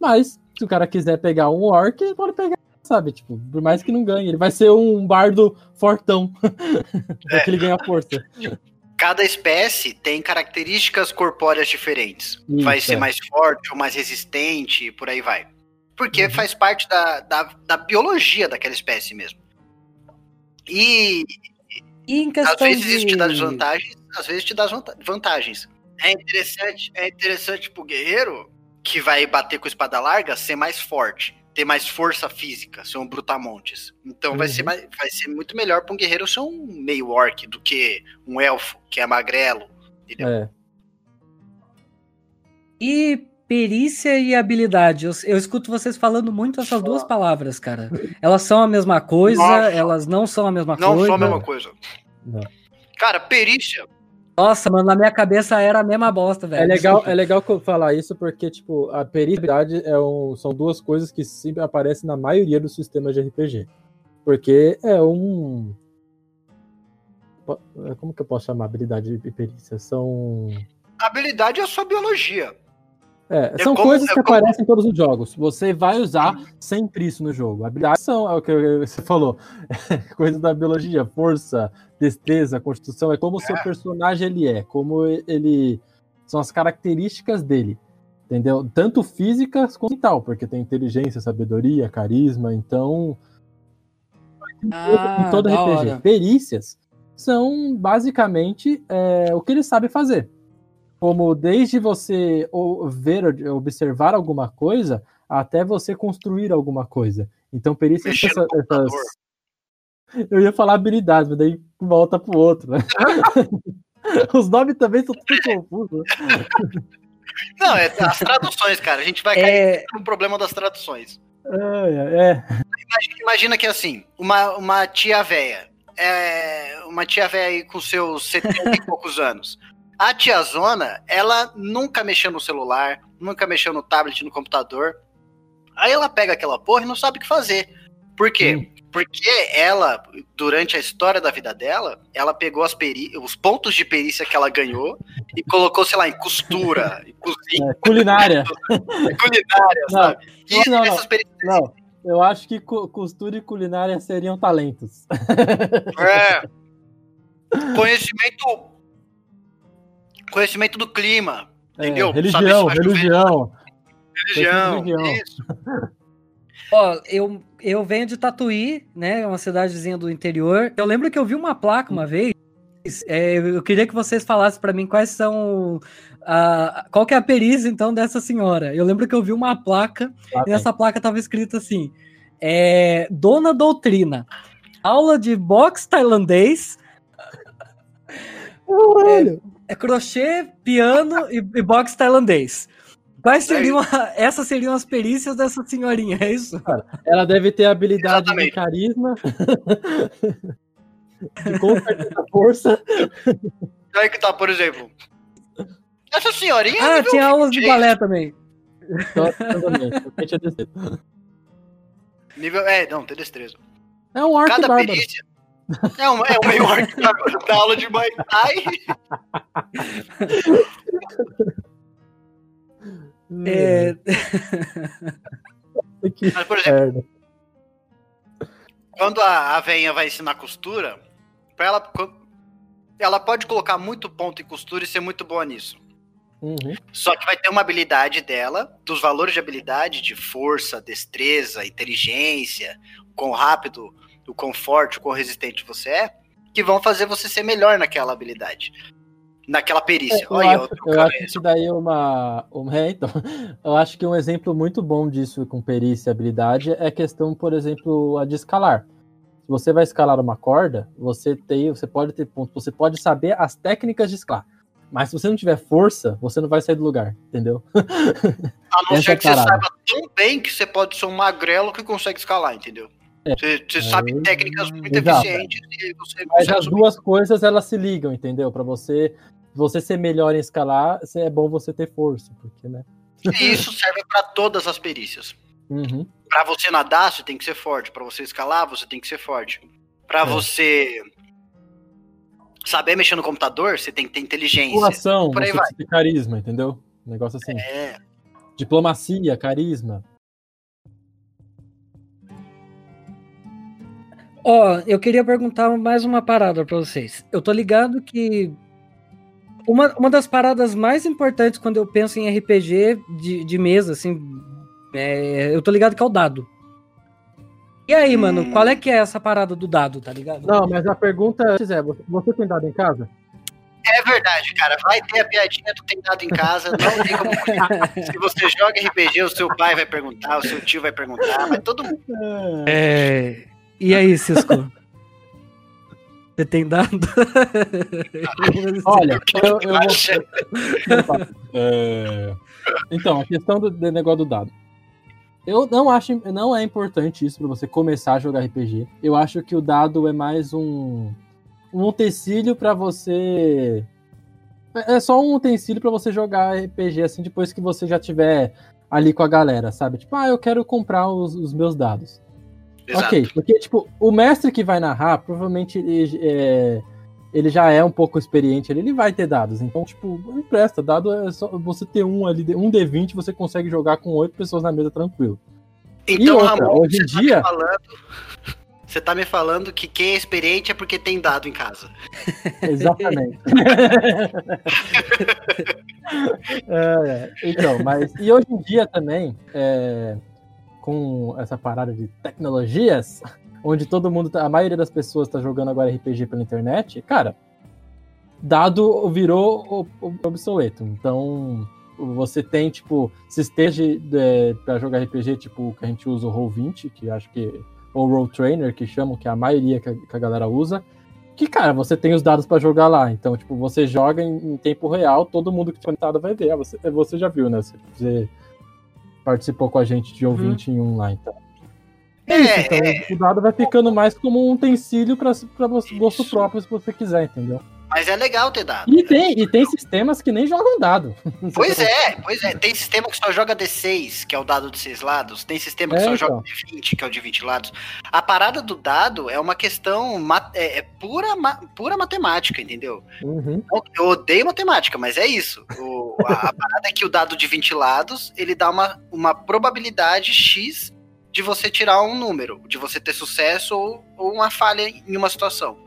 Mas, se o cara quiser pegar um orc, ele pode pegar, sabe? Tipo, por mais que não ganhe, ele vai ser um bardo fortão. É. que ele ganha força cada espécie tem características corpóreas diferentes. Isso, vai ser é. mais forte ou mais resistente e por aí vai. Porque uhum. faz parte da, da, da, biologia daquela espécie mesmo. E, e às vezes de... isso te dá desvantagens, às vezes te dá vantagens. É interessante, é interessante pro guerreiro que vai bater com espada larga ser mais forte ter mais força física, ser um brutamontes. Então uhum. vai, ser uhum. mais, vai ser muito melhor para um guerreiro ser um meio orc do que um elfo, que é magrelo. Entendeu? É. E perícia e habilidade. Eu, eu, escuto vocês falando muito essas duas palavras, cara. Elas são a mesma coisa, Nossa. elas não são a mesma não coisa. Não são a mesma coisa. Não. Cara, perícia nossa, mano, na minha cabeça era a mesma bosta, velho. É legal, é legal falar isso porque, tipo, a pericidade é um, são duas coisas que sempre aparecem na maioria dos sistemas de RPG. Porque é um. Como que eu posso chamar habilidade e perícia? São. habilidade é a sua biologia. É, é, são como, coisas é que como... aparecem em todos os jogos. Você vai usar sempre isso no jogo. Habilidades são, é o que você falou, coisa da biologia, força, destreza, constituição, é como o seu é. personagem ele é, como ele são as características dele, entendeu? Tanto físicas quanto mental, porque tem inteligência, sabedoria, carisma, então ah, em todo RPG, hora. perícias são basicamente é, o que ele sabe fazer como desde você ver, observar alguma coisa, até você construir alguma coisa. Então, perícia essa, essas. Eu ia falar habilidades, mas daí volta pro outro, né? Os nomes também são tudo confusos. Não, é as traduções, cara. A gente vai cair é... no problema das traduções. É, é. Imagina, imagina, que assim, uma, uma tia véia. É, uma tia véia aí com seus 70 e poucos anos a tiazona, ela nunca mexeu no celular, nunca mexeu no tablet, no computador. Aí ela pega aquela porra e não sabe o que fazer. Por quê? Hum. Porque ela, durante a história da vida dela, ela pegou os pontos de perícia que ela ganhou e colocou, sei lá, em costura, em cozinha. É, culinária. culinária, não, sabe? E não, essas perícias... não, eu acho que costura e culinária seriam talentos. É. Conhecimento conhecimento do clima. Entendeu? É, religião, religião. Religião. religião. Isso. Ó, eu, eu venho de Tatuí, né? Uma cidadezinha do interior. Eu lembro que eu vi uma placa uma vez. É, eu queria que vocês falassem para mim quais são. A, qual que é a perícia, então, dessa senhora? Eu lembro que eu vi uma placa ah, e nessa placa tava escrito assim: é, Dona Doutrina, aula de boxe tailandês. É, é, crochê, piano e, e boxe tailandês. Quais seriam, a, essas seriam as perícias dessa senhorinha, é isso? Ela deve ter habilidade Exatamente. de carisma, de confiança, força. Aí que tá, por exemplo. Essa senhorinha. Ah, tinha aulas de balé também. nível. É, não, tem destreza. É um arco Cada perícia. É um, é um meio arco da aula de Muay Thai. É... Mas, por exemplo, quando a, a veinha vai ensinar costura, pra ela, ela pode colocar muito ponto em costura e ser muito boa nisso. Uhum. Só que vai ter uma habilidade dela, dos valores de habilidade, de força, destreza, inteligência, o quão rápido, o quão forte, o quão resistente você é, que vão fazer você ser melhor naquela habilidade naquela perícia. Eu, Olha, acho, eu acho que daí é uma, uma é, então, eu acho que um exemplo muito bom disso com perícia e habilidade é a questão, por exemplo, a de escalar. Se você vai escalar uma corda, você tem, você pode ter ponto, você pode saber as técnicas de escalar. Mas se você não tiver força, você não vai sair do lugar, entendeu? A não ser é que você saiba tão bem que você pode ser um magrelo que consegue escalar, entendeu? É, você, você é, sabe técnicas muito exato. eficientes e você Mas as duas coisas elas se ligam, entendeu? Para você você ser melhor em escalar, é bom você ter força, porque, né? E isso serve para todas as perícias. Uhum. Para você nadar, você tem que ser forte. Para você escalar, você tem que ser forte. Para é. você saber mexer no computador, você tem que ter inteligência. População, aí vai. ter carisma, entendeu? Um negócio assim. É. Diplomacia, carisma. Ó, oh, eu queria perguntar mais uma parada para vocês. Eu tô ligado que uma, uma das paradas mais importantes quando eu penso em RPG de, de mesa, assim, é, eu tô ligado que é o dado. E aí, hum. mano, qual é que é essa parada do dado, tá ligado? Não, mas a pergunta é, você tem dado em casa? É verdade, cara. Vai ter a piadinha do tem dado em casa. Não tem como. Se você joga RPG, o seu pai vai perguntar, o seu tio vai perguntar, mas todo mundo. É... E aí, Cisco? Você tem dado? Olha, eu, eu vou... é... Então, a questão do, do, negócio do dado. Eu não acho, não é importante isso para você começar a jogar RPG. Eu acho que o dado é mais um, um utensílio para você. É, é só um utensílio para você jogar RPG assim depois que você já tiver ali com a galera, sabe? Tipo, ah, eu quero comprar os, os meus dados. Exato. Ok, porque, tipo, o mestre que vai narrar, provavelmente ele, é, ele já é um pouco experiente ali, ele vai ter dados. Então, tipo, não empresta. Dado é só você ter um ali, um D20, você consegue jogar com oito pessoas na mesa tranquilo. Então, outra, Ramon, hoje em tá dia. Tá falando, você tá me falando que quem é experiente é porque tem dado em casa. Exatamente. é, é. Então, mas. E hoje em dia também. É, com essa parada de tecnologias, onde todo mundo, tá, a maioria das pessoas está jogando agora RPG pela internet, cara, dado virou obsoleto. Então, você tem, tipo, sistemas para jogar RPG, tipo, que a gente usa o Roll20, que acho que. Ou Roll Trainer, que chamam, que é a maioria que a, que a galera usa. Que, cara, você tem os dados para jogar lá. Então, tipo, você joga em, em, tempo real, todo mundo que está conectado vai ver. Você, você já viu, né? Você, participou com a gente de ouvinte uhum. em um lá, então. É, é isso, então é... o dado vai ficando mais como um utensílio para gosto próprio, se você quiser, entendeu? Mas é legal ter dado. E tem, e tem sistemas que nem jogam dado. Pois é, pois é. Tem sistema que só joga D6, que é o dado de seis lados. Tem sistema que é, só então. joga D20, que é o de 20 lados. A parada do dado é uma questão é, é pura, pura matemática, entendeu? Uhum. Eu odeio matemática, mas é isso. O, a, a parada é que o dado de 20 lados, ele dá uma, uma probabilidade X de você tirar um número, de você ter sucesso ou, ou uma falha em uma situação.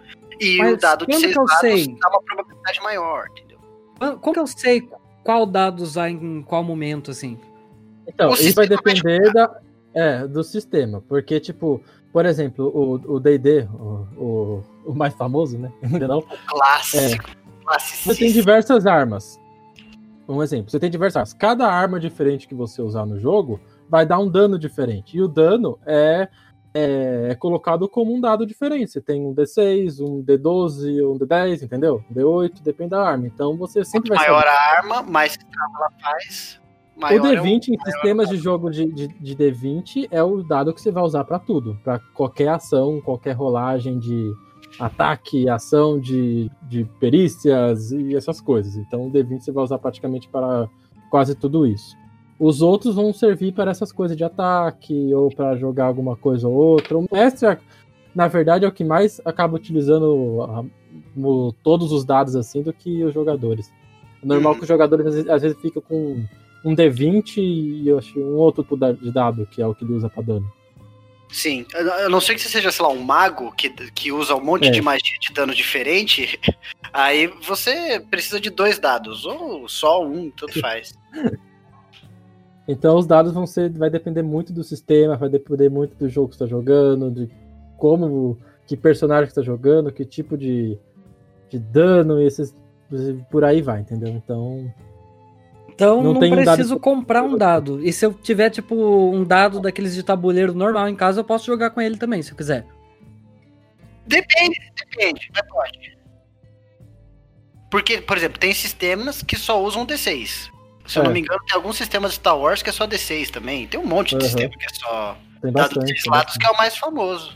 E Mas o dado de seis lados sei? dá uma probabilidade maior, entendeu? Como que eu sei qual dado usar em qual momento, assim? Então, O isso vai vai depender da, é, do sistema. Porque, tipo, por exemplo, o o D&D, o, o, o mais famoso, né? Geral, Clássico. Você tem diversas armas. Um exemplo, você tem diversas armas. Cada arma diferente que você usar no jogo vai dar um dano diferente. E o dano é, é, é colocado como um dado diferente. Você tem um D6, um D12, um D10, entendeu? Um D8, depende da arma. Então você sempre vai Maior saber. a arma, mais estrago ela faz. O Maior é D20 em sistemas de jogo de, de, de D20 é o dado que você vai usar para tudo. para qualquer ação, qualquer rolagem de ataque, ação de, de perícias e essas coisas. Então o D20 você vai usar praticamente para quase tudo isso. Os outros vão servir para essas coisas de ataque ou para jogar alguma coisa ou outra. O mestre, na verdade, é o que mais acaba utilizando a- o- todos os dados assim do que os jogadores. É normal Uhum. que os jogadores às vezes, às vezes ficam com um D20 e eu acho um outro de dado, que é o que ele usa pra dano. Sim, a não ser que você seja, sei lá, um mago que, que usa um monte É. de magia de dano diferente, aí você precisa de dois dados, ou só um, tanto faz. Então os dados vão ser. Vai depender muito do sistema, vai depender muito do jogo que você tá jogando, de como. que personagem que você tá jogando, que tipo de, de dano, e esses. Por aí vai, entendeu? Então. Então Não não, tem um dado preciso comprar um dado. E se eu tiver, tipo, um dado daqueles de tabuleiro normal em casa, eu posso jogar com ele também, se eu quiser. Depende, depende, mas pode. Porque, por exemplo, tem sistemas que só usam D6. Se eu É. não me engano, tem alguns sistemas de Star Wars que é só D6 também. Tem um monte de Uhum. sistema que é só Tem dado de bastante. seis tem lados, bastante. que é o mais famoso.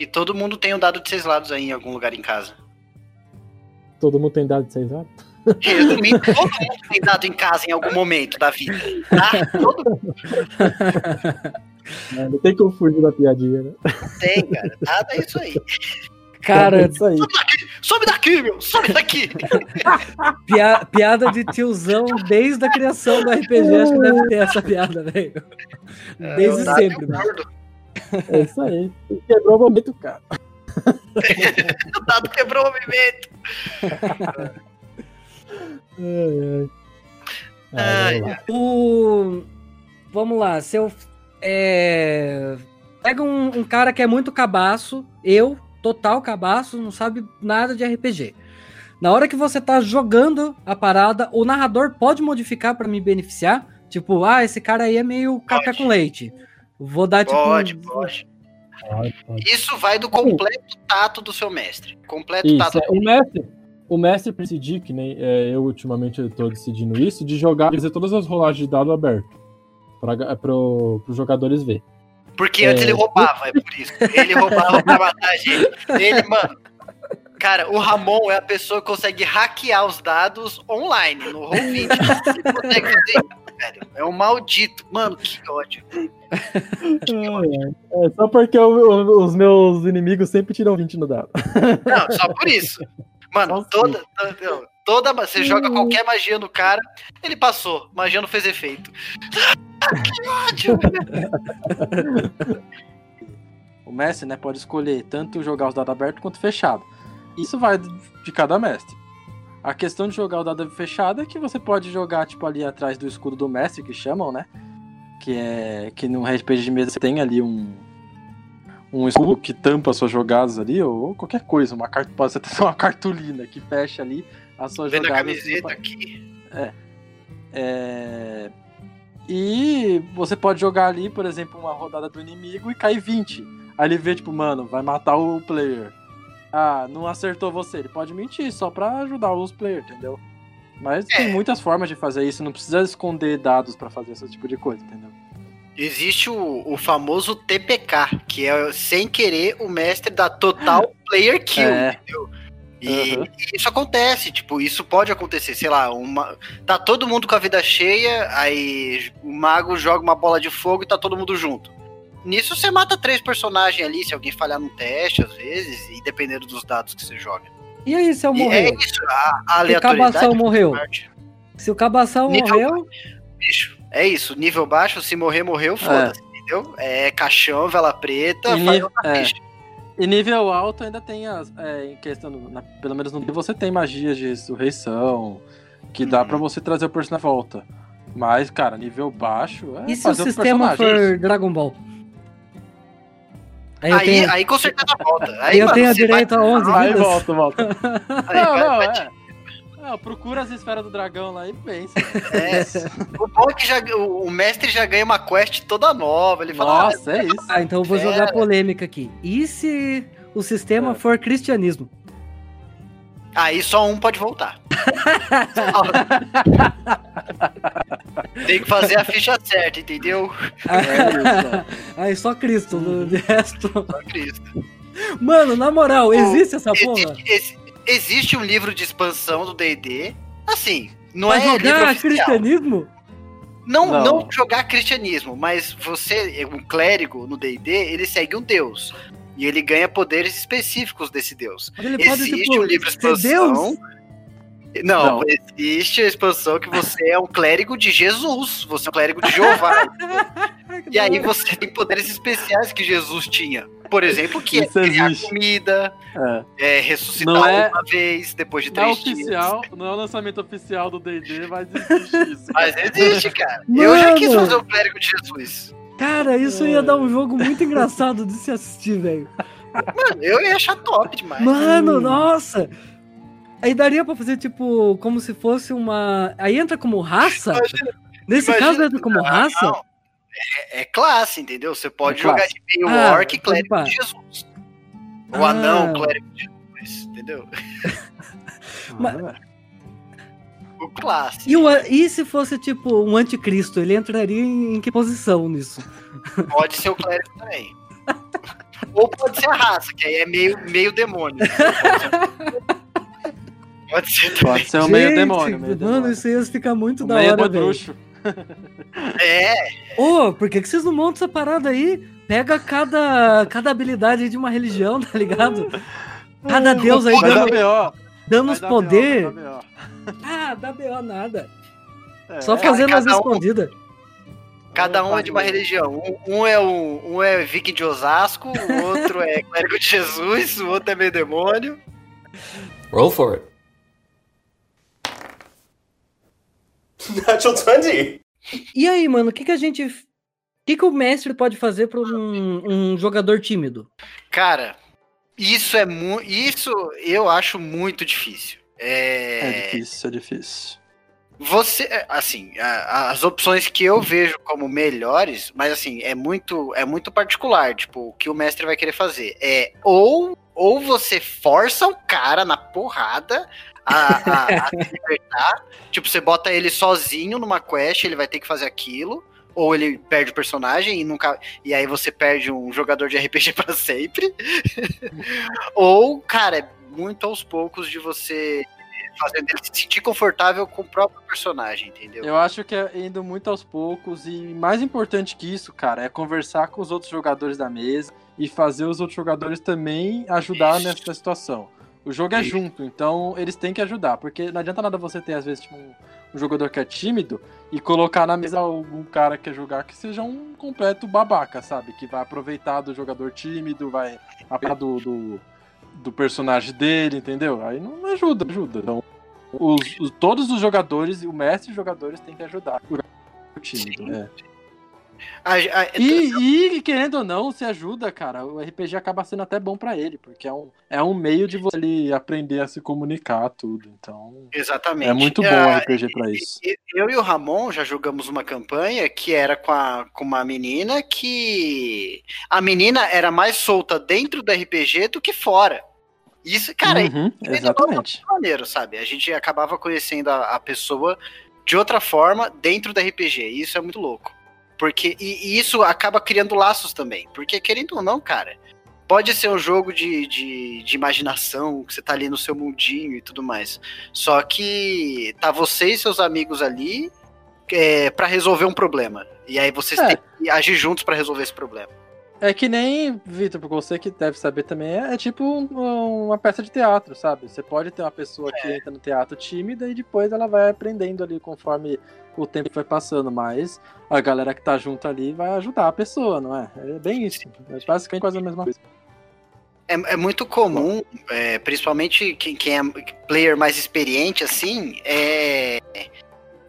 E todo mundo tem um dado de seis lados aí em algum lugar em casa. Todo mundo tem dado de 6 lados? Resumindo, todo mundo tem dado em casa em algum momento da vida. Tá? Todo mundo Não tem como fugir da piadinha, né? tem, cara. Nada é isso aí. Cara, É isso aí. Sobe daqui, meu! Sobe daqui! pia- piada de tiozão desde a criação do RPG, acho que deve ter essa piada, velho. Desde É, dado é sempre, o né? É isso aí. Quebrou o momento, cara. O dado quebrou o movimento. Ai, ai. Ai, vamos lá. O. Vamos lá, se eu. É... Pega um, um cara que é muito cabaço, eu, total cabaço, não sabe nada de RPG. Na hora que você tá jogando a parada, o narrador pode modificar pra me beneficiar. Tipo, ah, esse cara aí é meio café com leite. Vou dar tipo. Pode, pode. Isso vai do completo tato do seu mestre. Completo Isso, tato. é, o mestre, o mestre precisa decidir, que nem é, eu ultimamente estou decidindo isso, de jogar, fazer todas as rolagens de dado aberto. Para os jogadores ver. Porque É. antes ele roubava, é por isso. Ele roubava pra matar a gente. Ele, mano. Cara, o Ramon é a pessoa que consegue hackear os dados online, no Roll20. Ele consegue fazer isso, velho. É um maldito. Mano, que ódio. É, só porque o- os meus inimigos sempre tiram 20 no dado. Não, só por isso. Mano, Só toda, toda, toda. Você joga qualquer magia no cara, ele passou. Magia não fez efeito. que ódio! O mestre, né, pode escolher tanto jogar os dados abertos quanto fechado. Isso vai de cada mestre. A questão de jogar o dado fechado é que você pode jogar tipo ali atrás do escudo do mestre que chamam, né? Que é que no RPG de mesa você tem ali um um escudo que tampa suas jogadas ali ou qualquer coisa, uma carta pode ser até uma cartolina que fecha ali as suas Vendo a jogadas. camiseta aqui. É... E você pode jogar ali, por exemplo, uma rodada do inimigo e cair 20. Aí ele vê, tipo, mano, vai matar o player. Ah, não acertou você. Ele pode mentir só pra ajudar os players, entendeu? Mas É. tem muitas formas de fazer isso, não precisa esconder dados pra fazer esse tipo de coisa, entendeu? Existe o, o famoso TPK, que é sem querer o mestre da total player kill, É. entendeu? E, Uhum. isso acontece, tipo, isso pode acontecer, sei lá, uma. Tá todo mundo com a vida cheia, aí o mago joga uma bola de fogo e tá todo mundo junto. Nisso você mata três personagens ali, se alguém falhar no teste, às vezes, e dependendo dos dados que você joga. E aí, se eu E morrer? é isso, a, a Se o aleatoriedade. cabação morreu? Se o cabação Nível morreu, Bicho, é isso, nível baixo, se morrer, morreu, foda-se, entendeu? É caixão, vela preta, E faz nível- é. E nível alto ainda tem as. é, em questão. na- pelo menos no nível você tem magias de ressurreição, Que dá Uhum. pra você trazer o personagem de volta. Mas, cara, nível baixo é E se o fazer o sistema for Dragon Ball? Aí Aí, tenho, aí com certeza volta. aí eu mano, tenho a você vai- direito a 11 Aí vidas. volta, volta. aí não, não, é. Não, procura as esferas do dragão lá e pensa. É, o bom é que já, o, mestre já ganha uma quest toda nova. Ele fala, Nossa, é isso. Ah, então eu vou É. jogar polêmica aqui. E se o sistema É. for cristianismo? ah, aí só um pode voltar. Tem que fazer a ficha certa, entendeu? É isso. Aí só Cristo, no resto. Só Cristo. Mano, na moral, existe essa porra? Existe, ex- existe um livro de expansão do D&D. Assim, não Pra é jogar cristianismo? Não, Não. não. jogar cristianismo, mas você, um clérigo no D&D, ele segue um deus. E ele ganha poderes específicos desse deus. Mas ele pode, Existe tipo, um livro de expansão. Deus? Não, Não. existe a expansão que você é um clérigo de Jesus. Você é um clérigo de Jeová. E aí você tem poderes especiais que Jesus tinha. Por exemplo, que Isso é criar existe. comida, É. é ressuscitar Não é- uma vez depois de Não é três dias. oficial, não é o lançamento oficial do D&D, mas existe isso. Mas existe, cara. Eu já quis Mano. fazer o clérigo de Jesus. Cara, isso ia dar um jogo muito engraçado de se assistir, velho. Mano, eu ia achar top demais. Mano, nossa! Aí daria pra fazer, tipo, como se fosse uma. Aí entra como raça? Imagina- Nesse imagina- caso entra como Ah, raça? não. É, é classe, entendeu? Você pode É jogar classe. de meio Ah, orc e clérigo opa. de Jesus. O Ah. anão, clérigo de Jesus, entendeu? Mas- O classe. E, o, e se fosse, tipo, um anticristo? Ele entraria em que posição nisso? Pode ser o clérigo também. Ou pode ser a raça, que aí é meio, meio demônio. Pode ser também. Pode ser um meio Gente, demônio. Meio mano, demônio. isso ia ficar muito da meio hora, bruxo. É, Ô, por que, que vocês não montam essa parada aí? Pega cada, cada habilidade aí de uma religião, tá ligado? Cada deus aí dando, dando os poder. BO, BO. Ah, dá B.O. nada. É, Só fazendo as um- escondidas. cada um é de uma religião. Um, um é um, um é viking de Osasco, o outro é clérigo de Jesus, o outro é meio demônio. Roll for it. Natural 20. E aí, mano, o que, que a gente. O que, que o mestre pode fazer pra um, um jogador tímido? Cara, isso é muito. Isso eu acho muito difícil. É É, difícil, é difícil. Você, é, assim, a- as opções que eu vejo como melhores, mas assim, é muito, é muito particular, tipo, o que o mestre vai querer fazer é ou, ou você força o cara na porrada a, a- a se libertar, tipo, você bota ele sozinho numa quest, ele vai ter que fazer aquilo, ou ele perde o personagem e nunca, e aí você perde um jogador de RPG pra sempre, ou, cara, é muito aos poucos de você fazendo ele se sentir confortável com o próprio personagem, entendeu? Eu acho que é indo muito aos poucos e mais importante que isso, cara, é conversar com os outros jogadores da mesa e fazer os outros jogadores também ajudar Isso. nessa situação. O jogo é junto, então eles têm que ajudar, porque não adianta nada você ter, às vezes, tipo, um, um jogador que é tímido e colocar na mesa algum cara que quer jogar que seja um completo babaca, sabe? Que vai aproveitar do jogador tímido, vai aproveitar do, do, do personagem dele, entendeu? Aí não ajuda, ajuda. Então, os, os- todos os jogadores, o mestre e os jogadores têm que ajudar o jogador tímido. Sim. É. A- a- E, e, querendo ou não, se ajuda, cara, o RPG acaba sendo até bom pra ele, porque é um, é um meio de você ali aprender a se comunicar, tudo. Então, exatamente. é muito bom o RPG pra isso. Eu e o Ramon já jogamos uma campanha que era com, a, com uma menina que. A menina era mais solta dentro do RPG do que fora. Isso, cara, Uhum, é exatamente. maneiro, sabe? A gente acabava conhecendo a, a pessoa de outra forma dentro do RPG. E isso é muito louco. Porque, e, e isso acaba criando laços também. Porque, querendo ou não, cara, pode ser um jogo de, de, de imaginação, que você tá ali no seu mundinho e tudo mais. Só que tá você e seus amigos ali é, para resolver um problema. E aí vocês É. têm que agir juntos para resolver esse problema. É que nem, Vitor, porque você que deve saber também, é, é tipo um- uma peça de teatro, sabe? Você pode ter uma pessoa que entra no teatro tímida e depois ela vai aprendendo ali conforme o tempo vai passando, mas a galera que tá junto ali vai ajudar a pessoa, não é? É bem isso. É basicamente quase a mesma coisa. É, é muito comum, é, principalmente quem, quem é player mais experiente, assim, é.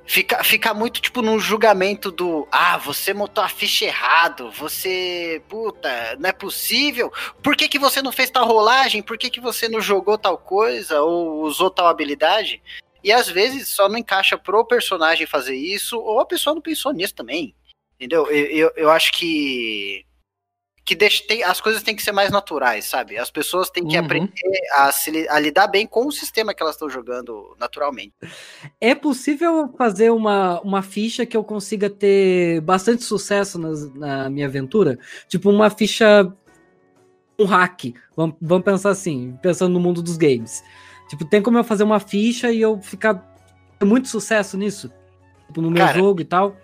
Fica, fica muito, tipo, num julgamento do Ah, você montou a ficha errado, você. Puta, não é possível. Por que, que você não fez tal rolagem? Por que, que você não jogou tal coisa? Ou usou tal habilidade? E às vezes só não encaixa pro personagem fazer isso, ou a pessoa não pensou nisso também. Entendeu? Eu, eu, eu acho que que deixa, tem, as coisas têm que ser mais naturais, sabe? As pessoas têm que Uhum. aprender a, se, a lidar bem com o sistema que elas estão jogando naturalmente. É possível fazer uma, uma ficha que eu consiga ter bastante sucesso nas- na minha aventura? Tipo, uma ficha. Um hack. Vamos, vamos pensar assim, pensando no mundo dos games. Tipo, tem como eu fazer uma ficha e eu ficar muito sucesso nisso? Tipo, no meu Cara, jogo e tal?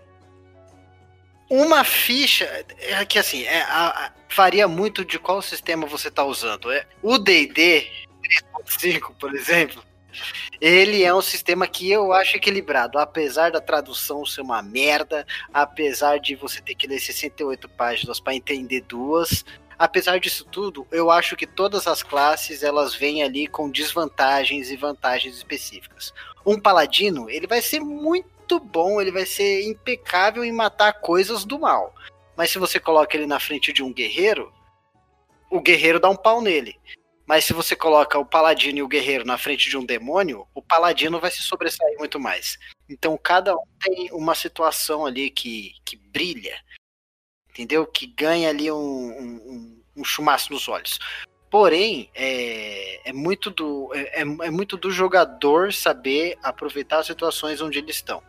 Uma ficha, é que assim, é, a- a- varia muito de qual sistema você está usando. É, o D&D 3.5, por exemplo, ele é um sistema que eu acho equilibrado, apesar da tradução ser uma merda, apesar de você ter que ler 68 páginas para entender duas, apesar disso tudo, eu acho que todas as classes elas vêm ali com desvantagens e vantagens específicas. Um paladino, ele vai ser muito bom, ele vai ser impecável em matar coisas do mal. Mas se você coloca ele na frente de um guerreiro, o guerreiro dá um pau nele. Mas se você coloca o paladino e o guerreiro na frente de um demônio, o paladino vai se sobressair muito mais. Então cada um tem uma situação ali que, que brilha, entendeu? Que ganha ali um, um, um- um chumaço nos olhos. Porém, é, é muito do, é, é- é muito do jogador saber aproveitar as situações onde eles estão.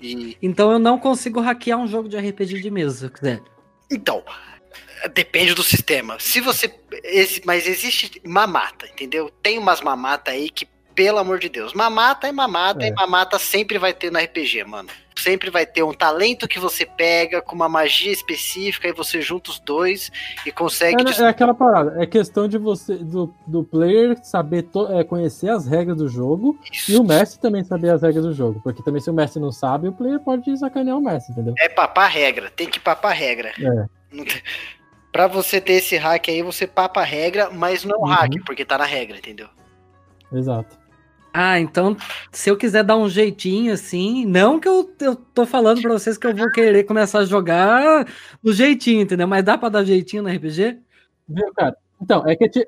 E, Então eu não consigo hackear um jogo de RPG de mesa, se eu quiser. Então, depende do sistema. Se você. mas existe mamata, entendeu? Tem umas mamata aí que, pelo amor de Deus, mamata é mamata É. e mamata sempre vai ter no RPG, mano. Sempre vai ter um talento que você pega com uma magia específica e você junta os dois e consegue. É, é aquela parada, é questão de você, do, do player saber to- é, conhecer as regras do jogo e o mestre também saber as regras do jogo. Porque também se o mestre não sabe, o player pode sacanear o mestre, entendeu? É papar regra, tem que papar regra. É. Pra você ter esse hack aí, você papa a regra, mas não Uhum. hack, porque tá na regra, entendeu? Exato. Ah, então se eu quiser dar um jeitinho assim, não que eu, eu tô falando pra vocês que eu vou querer começar a jogar do jeitinho, entendeu? Mas dá pra dar jeitinho no RPG? Viu, cara? Então, é que ti-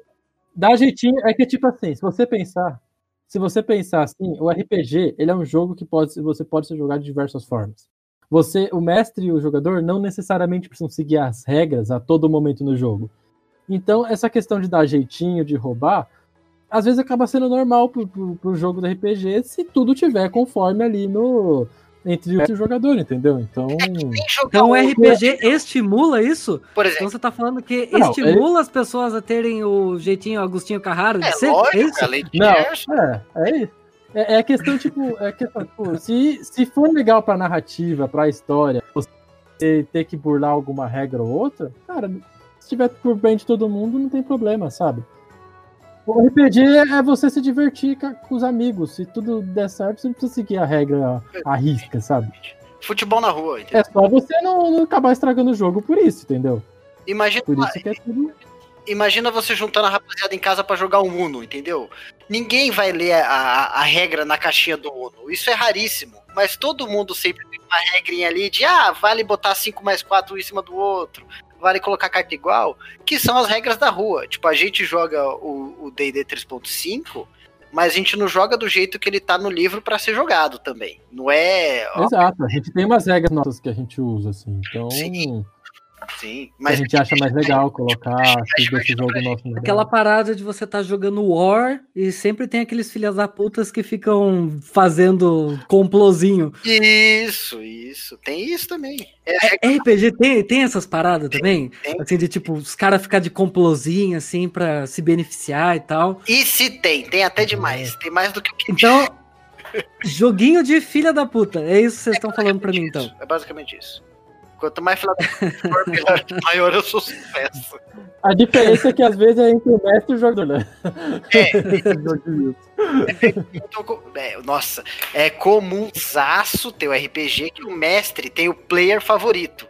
dá jeitinho, é que tipo assim, se você pensar, se você pensar assim, o RPG, ele é um jogo que pode, você pode ser jogado de diversas formas. Você, o mestre e o jogador não necessariamente precisam seguir as regras a todo momento no jogo. Então, essa questão de dar jeitinho, de roubar, às vezes acaba sendo normal pro, pro, pro jogo do RPG se tudo tiver conforme ali no entre o jogador, entendeu? Então, jogar Então o RPG estimula isso? por Então exemplo. você tá falando que Não, estimula as pessoas a terem o jeitinho Agostinho Carraro de É ser? lógico, é isso? além de Não, é, é isso. É, é questão, tipo, é questão, tipo, se, se for legal pra narrativa, pra história, você ter que burlar alguma regra ou outra, cara, se tiver por bem de todo mundo, não tem problema, sabe? O RPG é você se divertir com os amigos. Se tudo der certo, você não precisa seguir a regra à risca, sabe? Futebol na rua, entendeu? É só você não, não acabar estragando o jogo por isso, entendeu? Imagina, Por isso que é tudo. Imagina você juntando a rapaziada em casa pra jogar um Uno, entendeu? Ninguém vai ler a, a, a regra na caixinha do Uno. Isso é raríssimo. Mas todo mundo sempre tem uma regrinha ali de ah, vale botar 5 mais 4 em cima do outro, vale colocar carta igual, que são as regras da rua. Tipo, a gente joga o D&D 3.5, mas a gente não joga do jeito que ele tá no livro pra ser jogado também. Não é, Exato, a gente tem umas regras nossas que a gente usa, assim. Então, Sim, sim, a mas gente acha mais legal colocar, se desse jogo nosso. Aquela parada de você tá jogando War e sempre tem aqueles filhas da putas que ficam fazendo complozinho. isso, isso, tem isso também. É a regra RPG tem, tem essas paradas também? tem. Assim, de tipo, os caras ficar de complozinho, assim, pra se beneficiar e tal. E se tem, tem até demais. Tem mais do que o que Então, joguinho de filha da puta. É isso que vocês estão falando pra mim, isso. então. É basicamente isso. Quanto mais filha for, maior eu sou sucesso. A diferença é que às vezes é entre o mestre e o jogador, né? Então, co- é, nossa, é comunzaço ter o RPG que o mestre tem o player favorito.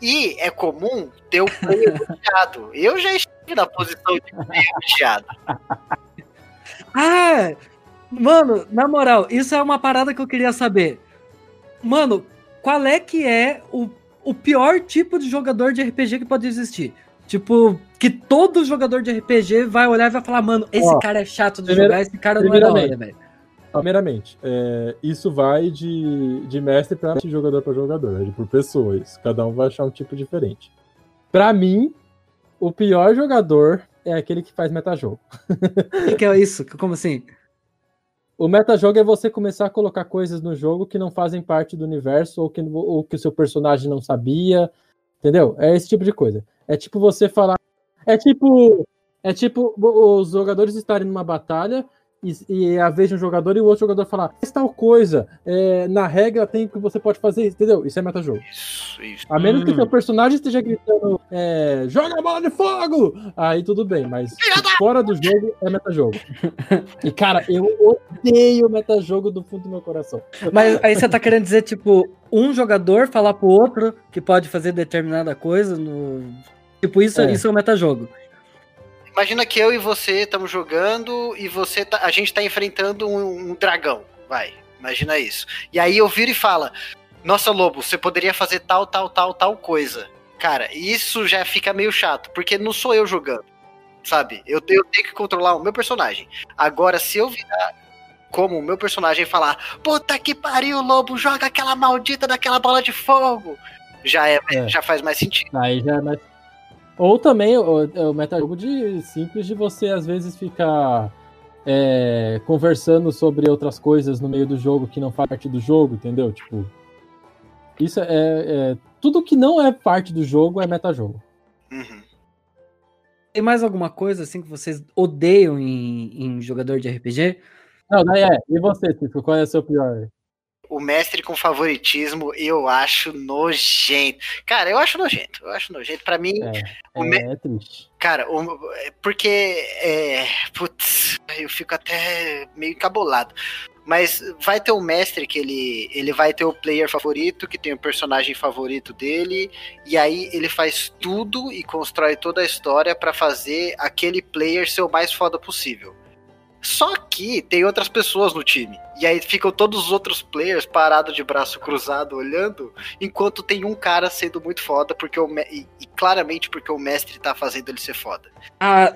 E é comum ter o player vigiado. Eu já estive na posição de player vigiado. Ah, mano, na moral, isso é uma parada que eu queria saber. Mano, qual é que é o, o pior tipo de jogador de RPG que pode existir? Tipo, que todo jogador de RPG vai olhar e vai falar, mano, esse Ó, cara é chato de primeira- jogar, esse cara não é da hora, velho. Primeiramente, é, isso vai de, de mestre para jogador para jogador, é de por pessoas. Cada um vai achar um tipo diferente. Pra mim, o pior jogador é aquele que faz metajogo. O que, que é isso? Como assim? O metajogo é você começar a colocar coisas no jogo que não fazem parte do universo ou que, ou que o seu personagem não sabia. Entendeu? É esse tipo de coisa. É tipo você falar. É tipo. É tipo os jogadores estarem numa batalha e, e a vez de um jogador e o outro jogador falar "Faz tal coisa. é, na regra tem que você pode fazer isso, entendeu? Isso é metajogo. Isso, isso. A menos que Hum. seu personagem esteja gritando é, joga a bola de fogo! Aí tudo bem, mas fora do jogo é metajogo. E cara, eu odeio metajogo do fundo do meu coração. Mas aí você tá querendo dizer, tipo, um jogador falar pro outro que pode fazer determinada coisa no. Tipo, isso é, É. isso é um metajogo. Imagina que eu e você estamos jogando e você tá, a gente tá enfrentando um, um dragão. Vai, imagina isso. E aí eu viro e fala: Nossa, Lobo, você poderia fazer tal, tal, tal, tal coisa. Cara, isso já fica meio chato, porque não sou eu jogando. Sabe? Eu, eu tenho que controlar o meu personagem. Agora, se eu virar como o meu personagem falar: Puta que pariu, Lobo, joga aquela maldita daquela bola de fogo. Já, é, É. já faz mais sentido. Aí já é mais. Ou também o, o metajogo de simples de você às vezes ficar é, conversando sobre outras coisas no meio do jogo que não faz parte do jogo, entendeu? Tipo. Isso é, é- Tudo que não é parte do jogo é metajogo. Uhum. Tem mais alguma coisa assim que vocês odeiam em, em jogador de RPG? Não, daí é. E você, Tico, qual é o seu pior? O mestre com favoritismo eu acho nojento. Cara, eu acho nojento. Eu acho nojento. Pra mim, É, O me- é triste. cara, o- é porque é, putz, eu fico até meio encabulado. Mas vai ter um mestre que ele, ele vai ter o player favorito, que tem o personagem favorito dele, e aí ele faz tudo e constrói toda a história pra fazer aquele player ser o mais foda possível. Só que tem outras pessoas no time. E aí ficam todos os outros players parados de braço cruzado olhando, enquanto tem um cara sendo muito foda, porque o e, e claramente porque o mestre tá fazendo ele ser foda. Ah,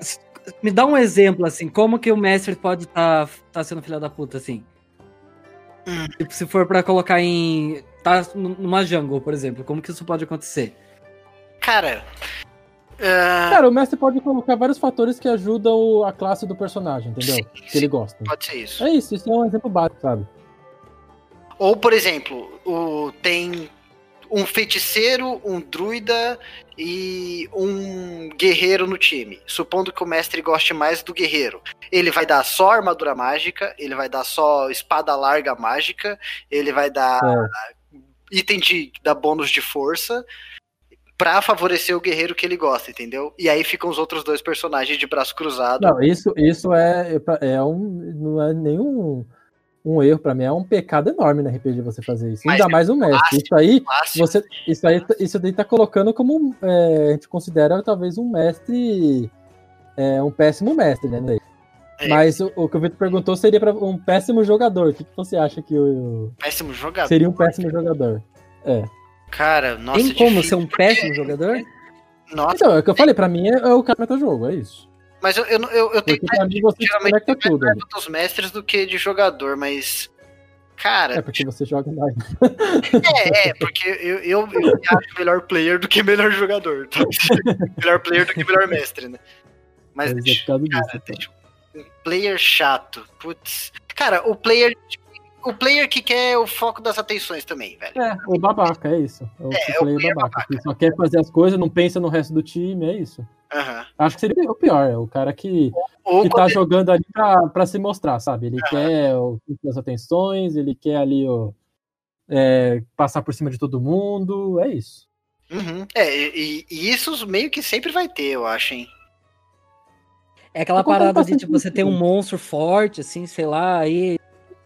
me dá um exemplo, assim, como que o mestre pode estar tá, sendo filha da puta, assim? Hum. Tipo, se for pra colocar em. tá numa jungle, por exemplo, como que isso pode acontecer? Cara. Ah, Cara, o mestre pode colocar vários fatores que ajudam a classe do personagem, entendeu? sim, Que sim, ele gosta. pode ser isso. É isso, isso é um exemplo básico, sabe? Ou, por exemplo, o, tem um feiticeiro, um druida e um guerreiro no time. Supondo que o mestre goste mais do guerreiro. Ele vai dar só armadura mágica, ele vai dar só espada larga mágica, ele vai dar É. item de dar bônus de força pra favorecer o guerreiro que ele gosta, entendeu? E aí ficam os outros dois personagens de braço cruzado. Não, isso, isso é, é um. Não é nenhum um erro pra mim, é um pecado enorme na RPG você fazer isso. Mas Ainda é mais um mestre. clássico. Isso aí, você, isso aí, isso daí tá colocando como é, a gente considera talvez um mestre, é, um péssimo mestre, né? É. Mas o, o que o Vitor perguntou seria para um péssimo jogador. O que, que você acha que o, Péssimo jogador. seria um péssimo jogador? Cara, nossa, Tem como difícil, ser um porque- péssimo jogador? Nossa, Então, é o que eu falei, pra mim é, é o cara meta-jogo, é isso. mas eu, eu, eu, eu tenho Porque pra mim você geralmente mais tudo. raiva dos mestres do que de jogador, mas. Cara, É porque você joga mais. é, é, porque eu, eu, eu me acho melhor player do que melhor jogador. tá? melhor player do que melhor mestre, né? Mas, é causa disso. cara, um player chato. Putz. Cara, o player. O player que quer o foco das atenções também, velho. É, o babaca, é isso. É o É, é o player player babaca, que só quer fazer as coisas, não pensa no resto do time, é isso. Aham. Acho que seria o pior, é o cara que, Ou que tá quando- jogando ali pra, pra se mostrar, sabe? Ele Aham. quer o das atenções, ele quer ali o, é, passar por cima de todo mundo, é isso. Uhum. É, e, e isso meio que sempre vai ter, eu acho, hein? É aquela parada de, tipo, você tem um monstro forte, assim, sei lá, aí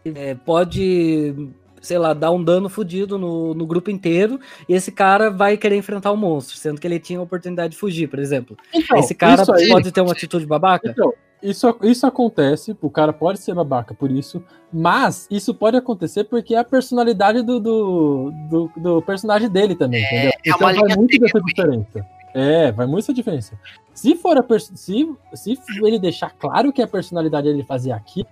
é, pode sei lá, dar um dano fodido no, no grupo inteiro, e esse cara vai querer enfrentar o monstro, sendo que ele tinha a oportunidade de fugir, por exemplo. Então, esse cara isso aí- pode ter uma atitude babaca? Então, isso, isso acontece, o cara pode ser babaca por isso, mas isso pode acontecer porque é a personalidade do, do, do, do personagem dele também, entendeu? é então vai muito dessa diferença. É, vai muito essa diferença. Se for a pers- se, se ele deixar claro que a personalidade dele fazer aqui,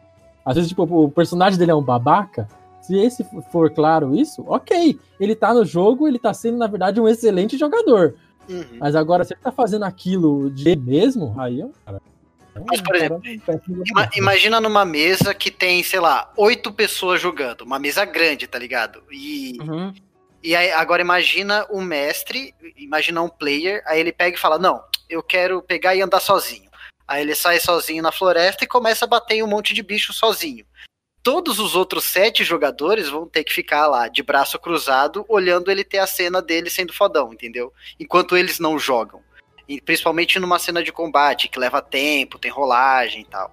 às vezes, tipo, o personagem dele é um babaca, se esse for claro isso, ok. Ele tá no jogo, ele tá sendo, na verdade, um excelente jogador. Uhum. Mas agora, se ele tá fazendo aquilo de mesmo, aí é um cara. é um Mas, por cara exemplo, Ima- imagina numa mesa que tem, sei lá, oito pessoas jogando. Uma mesa grande, tá ligado? E, Uhum. e aí, agora imagina o mestre, imagina um player, aí ele pega e fala: Não, eu quero pegar e andar sozinho. Aí ele sai sozinho na floresta e começa a bater em um monte de bicho sozinho. Todos os outros sete jogadores vão ter que ficar lá de braço cruzado, olhando ele ter a cena dele sendo fodão, entendeu? Enquanto eles não jogam. E principalmente numa cena de combate, que leva tempo, tem rolagem e tal.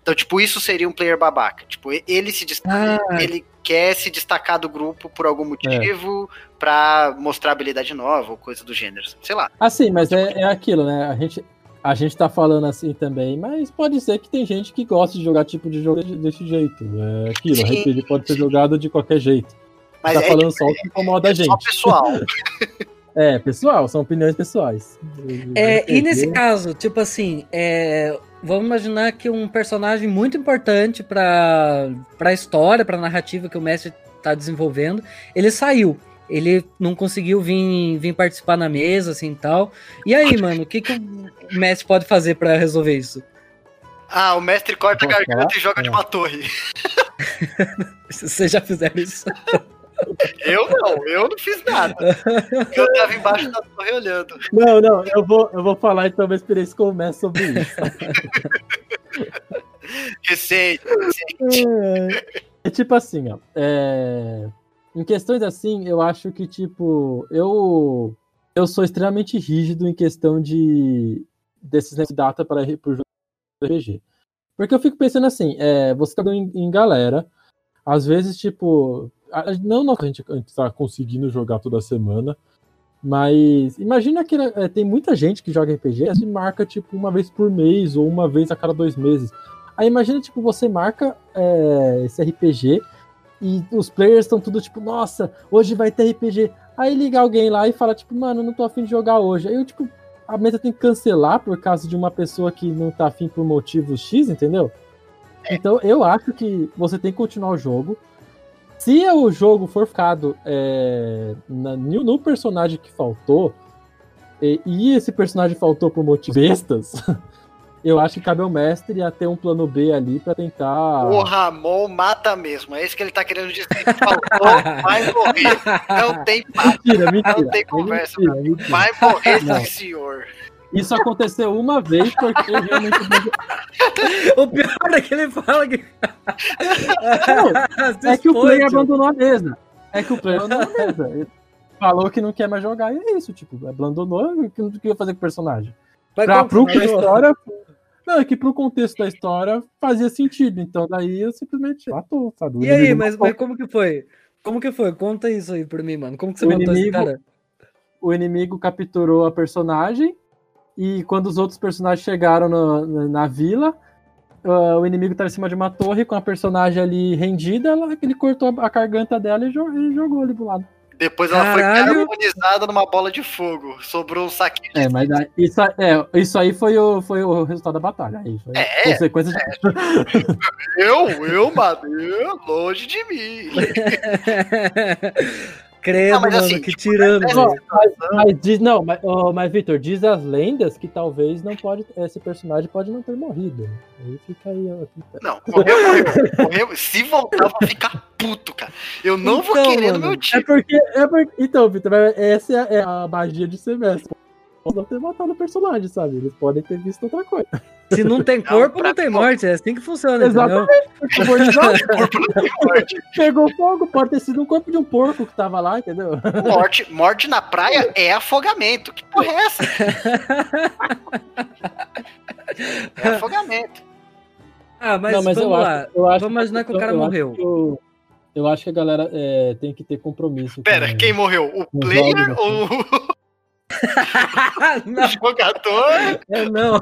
Então, tipo, isso seria um player babaca. Tipo, ele se destaca, Ah. ele quer se destacar do grupo por algum motivo, pra mostrar habilidade nova ou coisa do gênero. Sei lá. Assim, mas é, é aquilo, né? A gente, a gente tá falando assim também, mas pode ser que tem gente que gosta de jogar tipo de jogo desse jeito. É aquilo, Sim, RPG pode ser jogado de qualquer jeito. Mas tá é, falando só o que incomoda a é só gente. pessoal. É, pessoal, são opiniões pessoais. É, e nesse caso, tipo assim, é, vamos imaginar que um personagem muito importante pra, pra história, pra narrativa que o mestre tá desenvolvendo, ele saiu. Ele não conseguiu vir, vir participar na mesa, assim e tal. E aí, mano, o que, que o mestre pode fazer pra resolver isso? Ah, o mestre corta a garganta e joga de É. uma torre. Vocês já fizeram isso? Eu não, eu não fiz nada. Eu tava embaixo da torre olhando. Não, não, eu vou, eu vou falar então uma experiência com o Messi sobre isso. Recente, recente. É tipo assim, ó. é, Em questões assim, eu acho que, tipo, eu eu sou extremamente rígido em questão de desses de data para de RPG. Porque eu fico pensando assim, é, você tá em, em galera, às vezes, tipo, não não a gente, a gente tá conseguindo jogar toda semana, mas imagina que é, tem muita gente que joga RPG e marca, tipo, uma vez por mês ou uma vez a cada dois meses. Aí imagina, tipo, você marca é, esse RPG e os players estão tudo tipo, nossa, hoje vai ter RPG. Aí liga alguém lá e fala, tipo, mano, não tô afim de jogar hoje. Aí eu, tipo, a mesa tem que cancelar por causa de uma pessoa que não tá afim por motivo X, entendeu? Então eu acho que você tem que continuar o jogo. Se o jogo for ficado é, na- no, no personagem que faltou, e, e esse personagem faltou por motivos bestas, eu acho que cabe ao mestre a ter um plano B ali pra tentar. O Ramon mata mesmo. É isso que ele tá querendo dizer. Faltou, vai morrer. Não tem papo, Mentira, mentira. Não tem conversa, Mentira, mentira. vai morrer, sim, senhor. Isso aconteceu uma vez porque eu realmente. o pior é que ele fala que. Não, é que o player abandonou a mesa. É que o player abandonou a mesa. Ele falou que não quer mais jogar e é isso, tipo, abandonou que não queria fazer com o personagem. Mas Pra, pro, história. Não, é que pro contexto da história fazia sentido. Então daí eu simplesmente matou, sabe? E aí, mas, mas como que foi? Como que foi? Conta isso aí pra mim, mano. Como que você O matou esse inimigo- cara? o inimigo capturou a personagem e quando os outros personagens chegaram no- na, na vila, ah, o inimigo estava em cima de uma torre com a personagem ali rendida, ela- ele cortou a, garganta dela e, jo- e jogou ali do lado. Depois ela Caralho. foi carbonizada numa bola de fogo. Sobrou um saquinho de É, mas isso, é, isso aí foi o, foi o resultado da batalha. Aí foi É, consequência de- Eu, eu, mano, eu, longe de mim. Credo, Não, mas mano, assim, que tipo, tirando. nessa Ó, velho. Mas diz, não, mas, ó, mas Vitor, diz as lendas que talvez não pode, esse personagem pode não ter morrido. Aí fica aí, ó, fica- Não, morreu, morreu, morreu. Se voltar, eu vou ficar puto, cara. Eu não vou Então, querer no mano, meu É time. porque, é porque. Então, Vitor, mas essa é a, é magia de ser mestre. Pode não ter matado o personagem, sabe? Eles podem ter visto outra coisa. Se não tem corpo, pra- não tem morte. É assim que funciona, entendeu? Exatamente. Não morte. Pegou fogo, pode ter sido um corpo de um porco que tava lá, entendeu? Morte, morte na praia é afogamento. Que porra é essa? É afogamento. Ah, mas, não, mas vamos eu lá. acho, eu acho Vamos imaginar que o cara eu acho morreu. que o- Eu acho que a galera é, tem que ter compromisso. Pera, com- quem morreu? O player jogos, ou o não, jogador é não.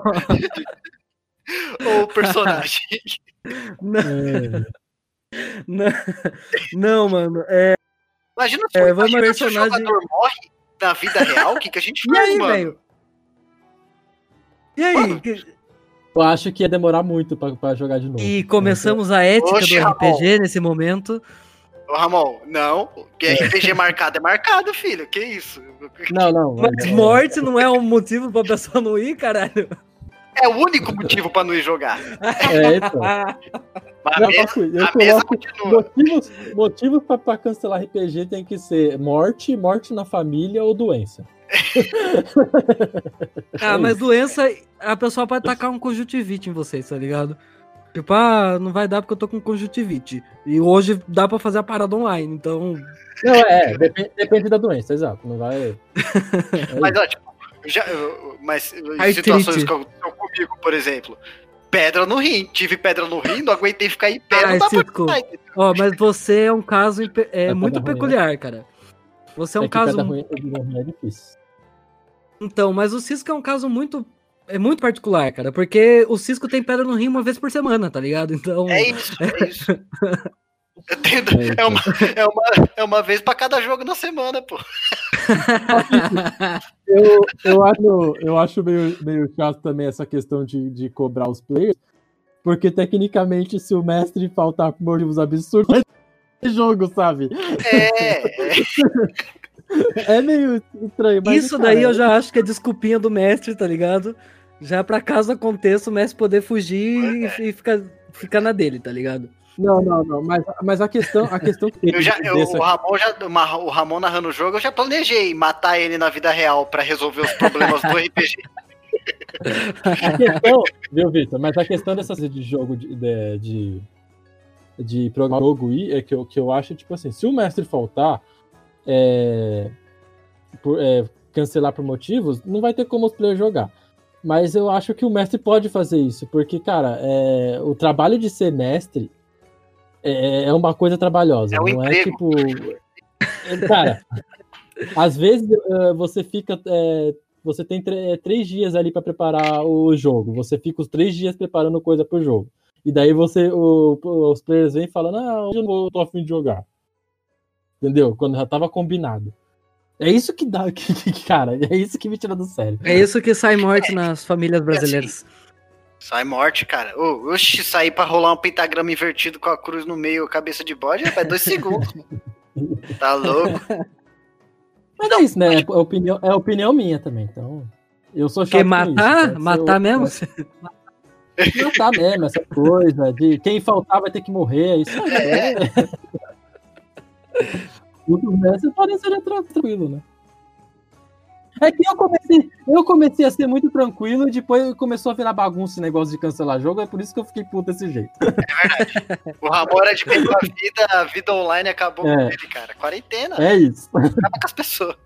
Ou o personagem? Não, É, não, não, mano. É, Imagina se, É, vamos imagina se o personagem- jogador morre na vida real, o que, que a gente e faz, aí, mano? velho? E aí? Mano, Que- eu acho que ia demorar muito pra, pra jogar de novo. E começamos a ética Oxe, do Ramon. RPG nesse momento. Ô, Ramon, não. Que RPG marcado é marcado, filho. Que isso? Não, não. Mas é- morte não é um motivo pra pessoa não ir, caralho. É o único motivo pra não ir jogar. É, então. Mas a Não, mesa, papo, eu coloco continua. motivos, motivos pra, pra cancelar RPG tem que ser morte, morte na família ou doença. Ah, mas doença, a pessoa pode tacar um conjuntivite em vocês, tá ligado? Tipo, ah, não vai dar porque eu tô com conjuntivite. E hoje dá pra fazer a parada online, então. Não, é, depende, depende da doença, exato. Não vai. É Mas, ó, tipo, já, mas em situações que aconteceu comigo, por exemplo. Pedra no rim. Tive pedra no rim, não aguentei ficar em pé, Ai, não dá pra. Ó, mas você é um caso é, muito ruim, peculiar, cara. Você é um é caso. ruim, é difícil. Então, mas o Cisco é um caso muito. É muito particular, cara. Porque o Cisco tem pedra no rim uma vez por semana, tá ligado? Então. É isso, é isso. Eu tenho- É, é, uma, é, uma, é uma vez pra cada jogo na semana, pô. Eu, eu acho, eu acho meio, meio chato também essa questão de, de cobrar os players, porque tecnicamente, se o mestre faltar por motivos absurdos, ter jogo, sabe? É, é. É meio estranho. Mas, Isso cara, daí eu já acho que é desculpinha do mestre, tá ligado? Já pra caso aconteça, o mestre poder fugir e, e ficar, ficar na dele, tá ligado? Não, não, não. Mas, mas a questão, a questão que Eu já, eu- dessa- o, Ramon já, o Ramon narrando o jogo, eu já planejei matar ele na vida real pra resolver os problemas do RPG. a questão, viu, Vitor? Mas a questão dessas de jogo de, de, de, de programar jogo é que eu, que eu acho, tipo assim, se o mestre faltar, é, por- é, cancelar por motivos, não vai ter como os players jogar. Mas eu acho que o mestre pode fazer isso, porque, cara, é, o trabalho de ser mestre é, é uma coisa trabalhosa. É um não é emprego. tipo. é, Cara, às vezes eh, você fica. eh, você tem tre- três dias ali pra preparar o jogo. Você fica os três dias preparando coisa pro jogo. E daí você. o- os players vêm falando, ah, hoje eu não tô afim de jogar. Entendeu? Quando já tava combinado. É isso que dá, que, que- cara, é isso que me tira do sério. É isso que sai morte nas famílias brasileiras. Sai morte, cara. Ô, oxi, sair pra rolar um pentagrama invertido com a cruz no meio, cabeça de bode, é dois segundos. Tá louco? Mas é isso, né? É opinião, é opinião minha também. Então, eu sou chato Porque com matar, isso, matar eu- mesmo? Matar mesmo, essa coisa de quem faltar vai ter que morrer, isso aí é. Tudo ser tra- tranquilo, né? É que eu comecei, eu comecei a ser muito tranquilo e depois começou a virar bagunça esse negócio de cancelar jogo, é por isso que eu fiquei puto desse jeito. O Ramon era de com a vida, a vida online acabou É. com ele, cara. Quarentena, É isso. acaba com as pessoas.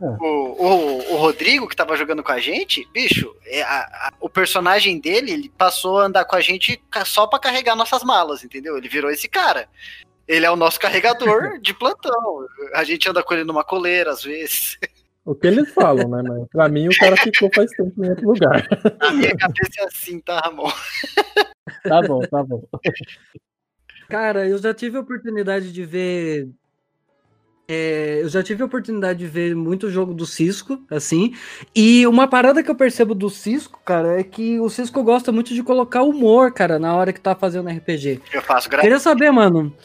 É. O, o, o Rodrigo, que tava jogando com a gente, bicho, é, a- a- o personagem dele, ele passou a andar com a gente só pra carregar nossas malas, entendeu? Ele virou esse cara. Ele é o nosso carregador de plantão. A gente anda com ele numa coleira, às vezes. O que eles falam, né, mas pra mim o cara ficou faz tempo em outro lugar. A minha cabeça é assim, tá, Ramon? Tá bom, tá bom. Cara, eu já tive a oportunidade de ver. é, eu já tive a oportunidade de ver muito jogo do Cisco, assim. E uma parada que eu percebo do Cisco, cara, é que o Cisco gosta muito de colocar humor, cara, na hora que tá fazendo RPG. Eu faço graça. Queria saber, mano,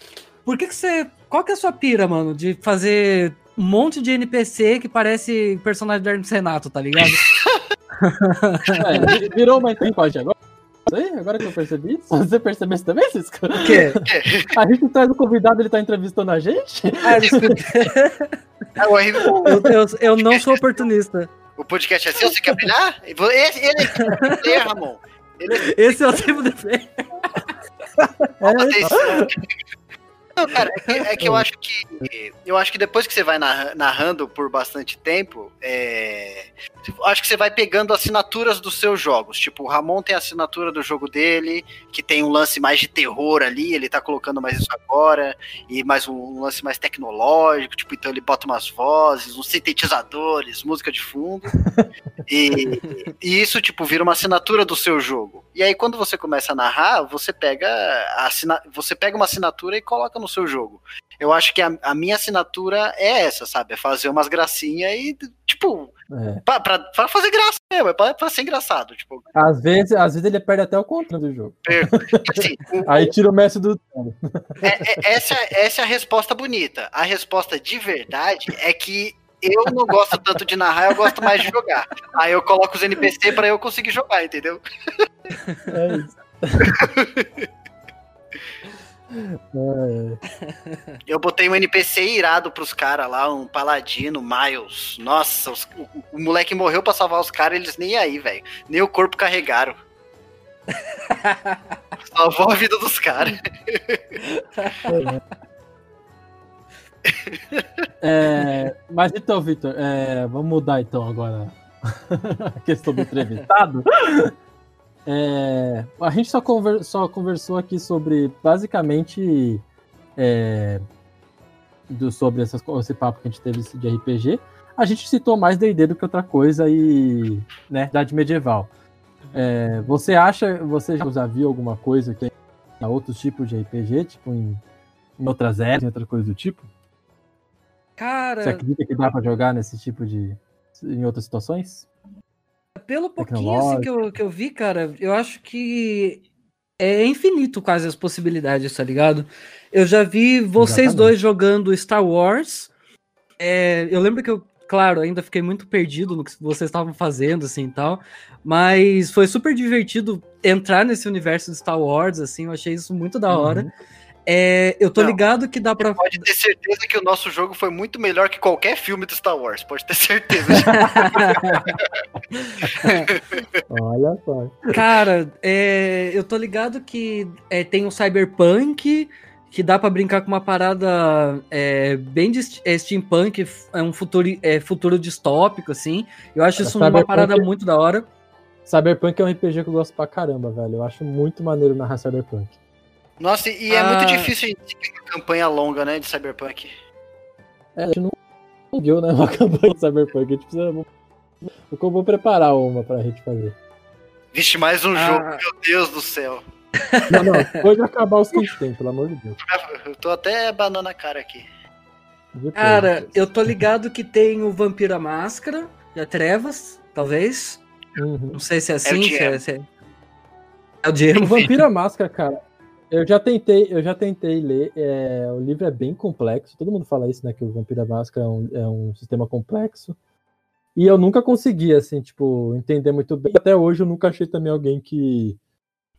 por que, que você. Qual que é a sua pira, mano, de fazer um monte de NPC que parece personagem do Hermes Renato, tá ligado? É, vi- virou uma entrevista agora. Agora que eu percebi isso. Você percebeu isso também, Cisco? O quê? A gente traz o convidado, ele tá entrevistando a gente? Ah, desculpa. É, Eu, não sou oportunista. o podcast é seu, você quer brilhar? Esse, ele é Ramon. Esse é o tipo de. Isso. Não, cara, é que, é que eu acho que eu acho que depois que você vai narra- narrando por bastante tempo, é, acho que você vai pegando assinaturas dos seus jogos. Tipo, o Ramon tem a assinatura do jogo dele, que tem um lance mais de terror ali, ele tá colocando mais isso agora, e mais um, um lance mais tecnológico, tipo, então ele bota umas vozes, uns sintetizadores, música de fundo. E, e isso, tipo, vira uma assinatura do seu jogo. E aí, quando você começa a narrar, você pega, a assina... você pega uma assinatura e coloca no seu jogo. Eu acho que a, a minha assinatura é essa, sabe? É fazer umas gracinhas e, tipo, É. pra, pra, pra fazer graça mesmo, é pra, pra ser engraçado. Tipo, Às vezes, às vezes ele perde até o controle do jogo. assim, o- Aí tira o Messi do. é- é- essa, essa é a resposta bonita. A resposta de verdade é que eu não gosto tanto de narrar, eu gosto mais de jogar. Aí eu coloco os NPC pra eu conseguir jogar, entendeu? É isso. Eu botei um NPC irado pros caras lá, um paladino, Miles. Nossa, os- o, o moleque morreu pra salvar os caras, eles nem aí, velho. Nem o corpo carregaram. Salvou a vida dos caras. É, mas então, Victor, é, vamos mudar então agora a questão do entrevistado. É, a gente só, conver- só conversou aqui sobre basicamente é, do, sobre essas, esse papo que a gente teve de RPG. A gente citou mais D&D do que outra coisa e né, idade medieval. É, você acha, você já viu alguma coisa que tem outros tipos de RPG, tipo em, em outras eras, em outra coisa do tipo? Cara, Você acredita que dá pra jogar nesse tipo de. em outras situações? Pelo pouquinho assim, que, eu, que eu vi, cara, eu acho que é infinito quase as possibilidades, tá ligado? Eu já vi vocês Exatamente. dois jogando Star Wars. É, eu lembro que eu, claro, ainda fiquei muito perdido no que vocês estavam fazendo, assim e tal. Mas foi super divertido entrar nesse universo de Star Wars, assim, eu achei isso muito da hora. Uhum. É, eu tô Não, ligado que dá pra. Pode ter certeza que o nosso jogo foi muito melhor que qualquer filme do Star Wars. Pode ter certeza. Olha só. Cara, é, eu tô ligado que é, tem um cyberpunk, que dá pra brincar com uma parada é, bem de é, steampunk, é um futuro, é, futuro distópico, assim. Eu acho isso uma parada muito da hora. Cyberpunk é um RPG que eu gosto pra caramba, velho. Eu acho muito maneiro narrar Cyberpunk. Nossa, e é Ah. muito difícil a gente seguir uma campanha longa, né, de Cyberpunk. É, a gente não viu, né? Uma campanha de Cyberpunk. A gente precisa. Eu vou preparar uma pra gente fazer. Vixe, mais um Ah. jogo, meu Deus do céu. Não, não, depois de acabar os que a gente tem, pelo amor de Deus. Eu tô até banando a cara aqui. Depois, Cara, eu tô ligado que tem o Vampiro à Máscara, da Trevas, talvez. Uhum. Não sei se é assim, o se é, se é... é o Diego. O Vampiro à Máscara, cara. Eu já tentei, eu já tentei ler. é, o livro é bem complexo. Todo mundo fala isso, né? Que o Vampiro Máscara é um, é um sistema complexo. E eu nunca consegui, assim, tipo, entender muito bem. Até hoje eu nunca achei também alguém que,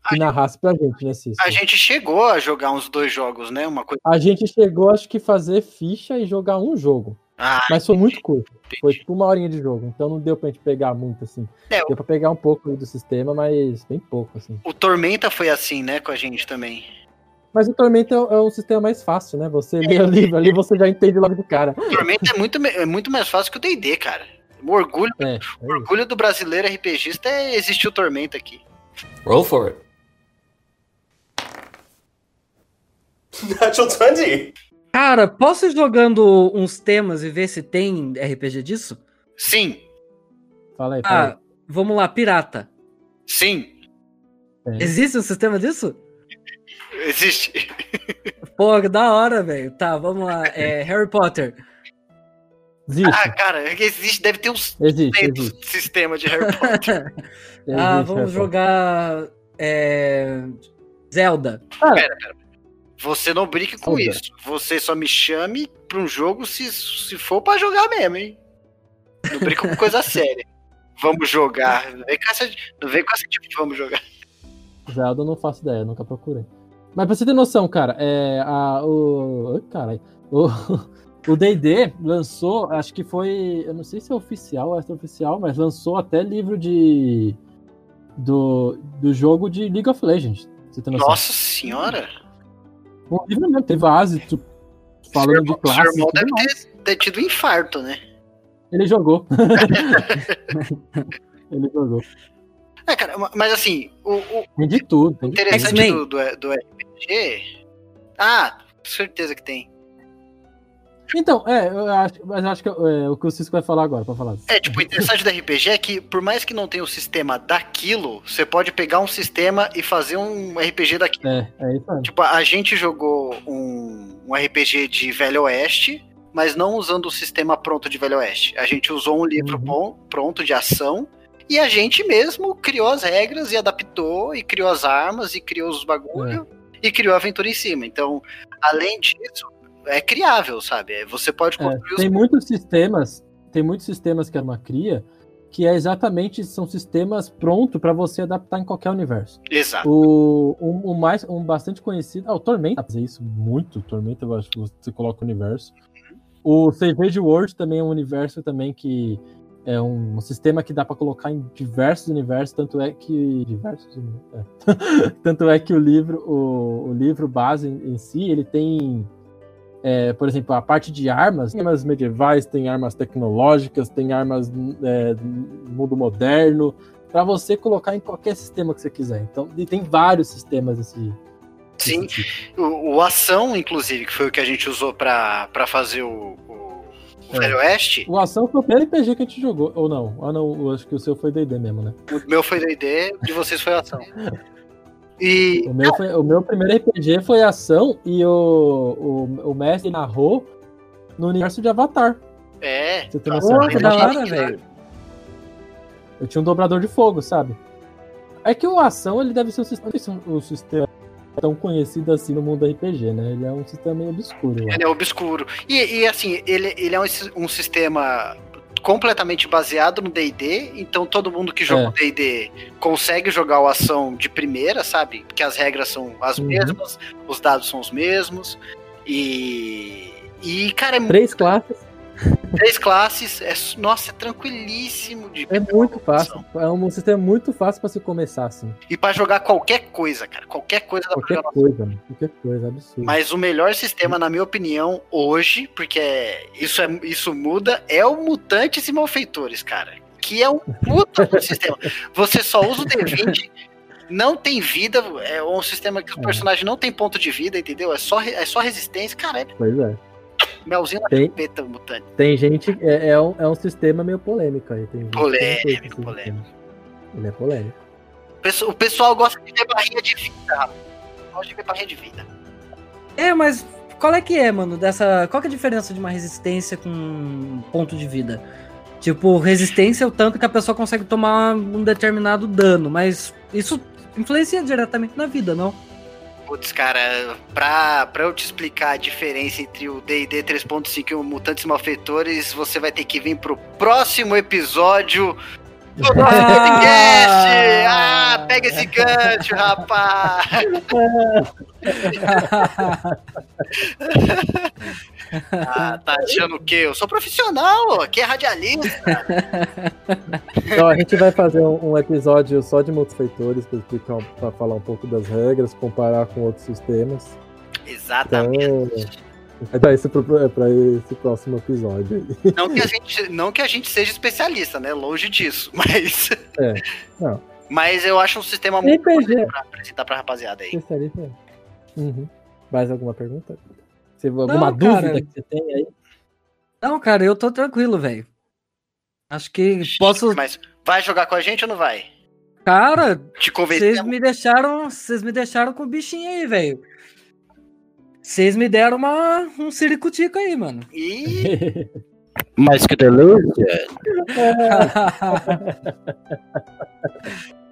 que narrasse pra gente nesse. A gente chegou a jogar uns dois jogos, né? Uma coisa. A gente chegou, acho que, fazer ficha e jogar um jogo. Ah, Mas foi muito curto. Foi tipo uma horinha de jogo. Então não deu pra gente pegar muito, assim. É, Deu pra pegar um pouco aí do sistema, mas bem pouco, assim. o Tormenta foi assim, né, com a gente também. Mas o Tormenta é um sistema mais fácil, né? Você lê o livro ali, você já entende logo do cara. O Tormenta é muito, é muito mais fácil que o D&D, cara. O orgulho, É, é o orgulho do brasileiro RPGista é existir o Tormenta aqui. Roll for it. Natural 20. Cara, posso ir jogando uns temas e ver se tem RPG disso? Sim, Fala aí, fala Ah, vamos lá, pirata. sim. É. Existe um sistema disso? existe. Pô, que da hora, velho. Tá, vamos lá. É, Harry Potter. Existe, Ah, cara, existe, deve ter uns existe, 100 existe. sistemas de Harry Potter. ah, existe, vamos é, jogar. é, Zelda. Você não brinque com isso. Você só me chame pra um jogo se, se for pra jogar mesmo, hein? Não brinca com coisa séria. Vamos jogar. Não vem com essa, não vem com essa tipo de vamos jogar. Zelda eu não faço ideia, nunca procurei. Mas pra você ter noção, cara, é, a, o. Caralho. O o DD lançou, acho que foi. Eu não sei se é oficial ou extra-oficial, mas lançou até livro de. Do, do jogo de League of Legends. Nossa senhora. Um livro mesmo, base, tu- falando seu de irmão, classe. seu irmão tudo deve ter, ter tido um infarto, né? Ele jogou. Ele jogou. É, cara, mas assim, o, o Tem de tudo. Tem de tudo. interessante X-Men. do, do, do RPG. Ah, certeza que tem. Então, é, eu acho, mas eu acho que é, o que o Cisco vai falar agora, pra falar. É, tipo, o interessante do RPG é que, por mais que não tenha o sistema daquilo, você pode pegar um sistema e fazer um RPG daquilo. É, é isso aí. Tipo, a gente jogou um, um RPG de Velho Oeste, mas não usando o sistema pronto de Velho Oeste. A gente usou um livro Uhum. bom- pronto de ação e a gente mesmo criou as regras e adaptou e criou as armas e criou os bagulho e criou a aventura em cima. Então, além disso, é criável, sabe? É, Você pode É, construir tem os... muitos sistemas, tem muitos sistemas que a Arma cria que é exatamente são sistemas prontos para você adaptar em qualquer universo. Exato. O, um, um mais um bastante conhecido, ah, o Tormenta fazer isso muito, Tormenta eu acho que você coloca o universo. O Savage World também é um universo também que é um, sistema que dá para colocar em diversos universos, tanto é que diversos, é. tanto é que o livro o, o livro base em, em si ele tem é, por exemplo, a parte de armas, tem armas medievais, tem armas tecnológicas, tem armas é, do mundo moderno, para você colocar em qualquer sistema que você quiser. Então, e tem vários sistemas desse. desse Sim. tipo. O, o Ação, inclusive, que foi o que a gente usou pra, pra fazer o, o, o É. Velho Oeste, O Ação foi o primeiro RPG que a gente jogou, ou não? Ah, não, eu acho que o seu foi D&D mesmo, né? o meu foi D&D, de vocês foi Ação. E O meu, foi- o meu primeiro RPG foi Ação e o, o, o mestre narrou no universo de Avatar. é, Você tem tá, noção? Bem da hora, velho. Eu tinha um dobrador de fogo, sabe? É que o Ação, ele deve ser um sistema, um- um sistema tão conhecido assim no mundo RPG, né? Ele é um sistema meio obscuro. Ele é obscuro. E, e, assim, ele, ele é um, um sistema completamente baseado no D&D, então todo mundo que joga É. o D&D consegue jogar o ação de primeira, sabe? Porque as regras são as Uhum. mesmas, os dados são os mesmos, e... E, cara, é Três classes. Três classes, é, nossa, é tranquilíssimo de É muito fácil. É um sistema muito fácil pra se começar, assim. E pra jogar qualquer coisa, cara, qualquer coisa pra Qualquer coisa, mano. Qualquer coisa, absurdo. Mas o melhor sistema, na minha opinião, hoje, porque é- isso, é, isso muda, é o Mutantes e Malfeitores, cara. Que é um puta do sistema. Você só usa o D20, não tem vida, é um sistema que o É. personagem não tem ponto de vida, entendeu? É só, é só resistência. Cara, é Pois é. Melzinho na Tem- chupeta, o mutante. Tem gente. É, é um, é um sistema meio polêmico aí. Tem Polêmico, polêmico. Ele é polêmico. O pesso- O pessoal gosta de ver barrinha de vida, rapaz. Gosta de ver barrinha de vida. É, mas qual é que é, mano, dessa... Qual que é a diferença de uma resistência com ponto de vida? Tipo, resistência é o tanto que a pessoa consegue tomar um determinado dano, mas isso influencia diretamente na vida, não? Putz, cara, pra, pra eu te explicar a diferença entre o D&D 3.5 e o Mutantes Malfeitores, você vai ter que vir pro próximo episódio do nosso podcast! Ah, pega esse gancho, rapaz! Ah, tá achando o quê? Eu sou profissional, aqui é radialista. Então a gente vai fazer um, um episódio só de multifeitores pra, explicar, pra falar um pouco das regras, comparar com outros sistemas. Então, Exatamente. vai dar isso pro, pra esse próximo episódio aí. Não que, a gente, não que a gente seja especialista, né? Longe disso, mas... É, não. Mas eu acho um sistema muito RPG. bom pra apresentar pra rapaziada aí. Especialista. é. Uhum. Mais alguma pergunta? Alguma Não, dúvida cara. que você tem aí? Não, cara, eu tô tranquilo, velho. Acho que posso. Mas vai jogar com a gente ou não vai? Cara, vocês me deixaram. Vocês me deixaram com o bichinho aí, velho. Vocês me deram uma, um ciricutico aí, mano. E Mas que delícia!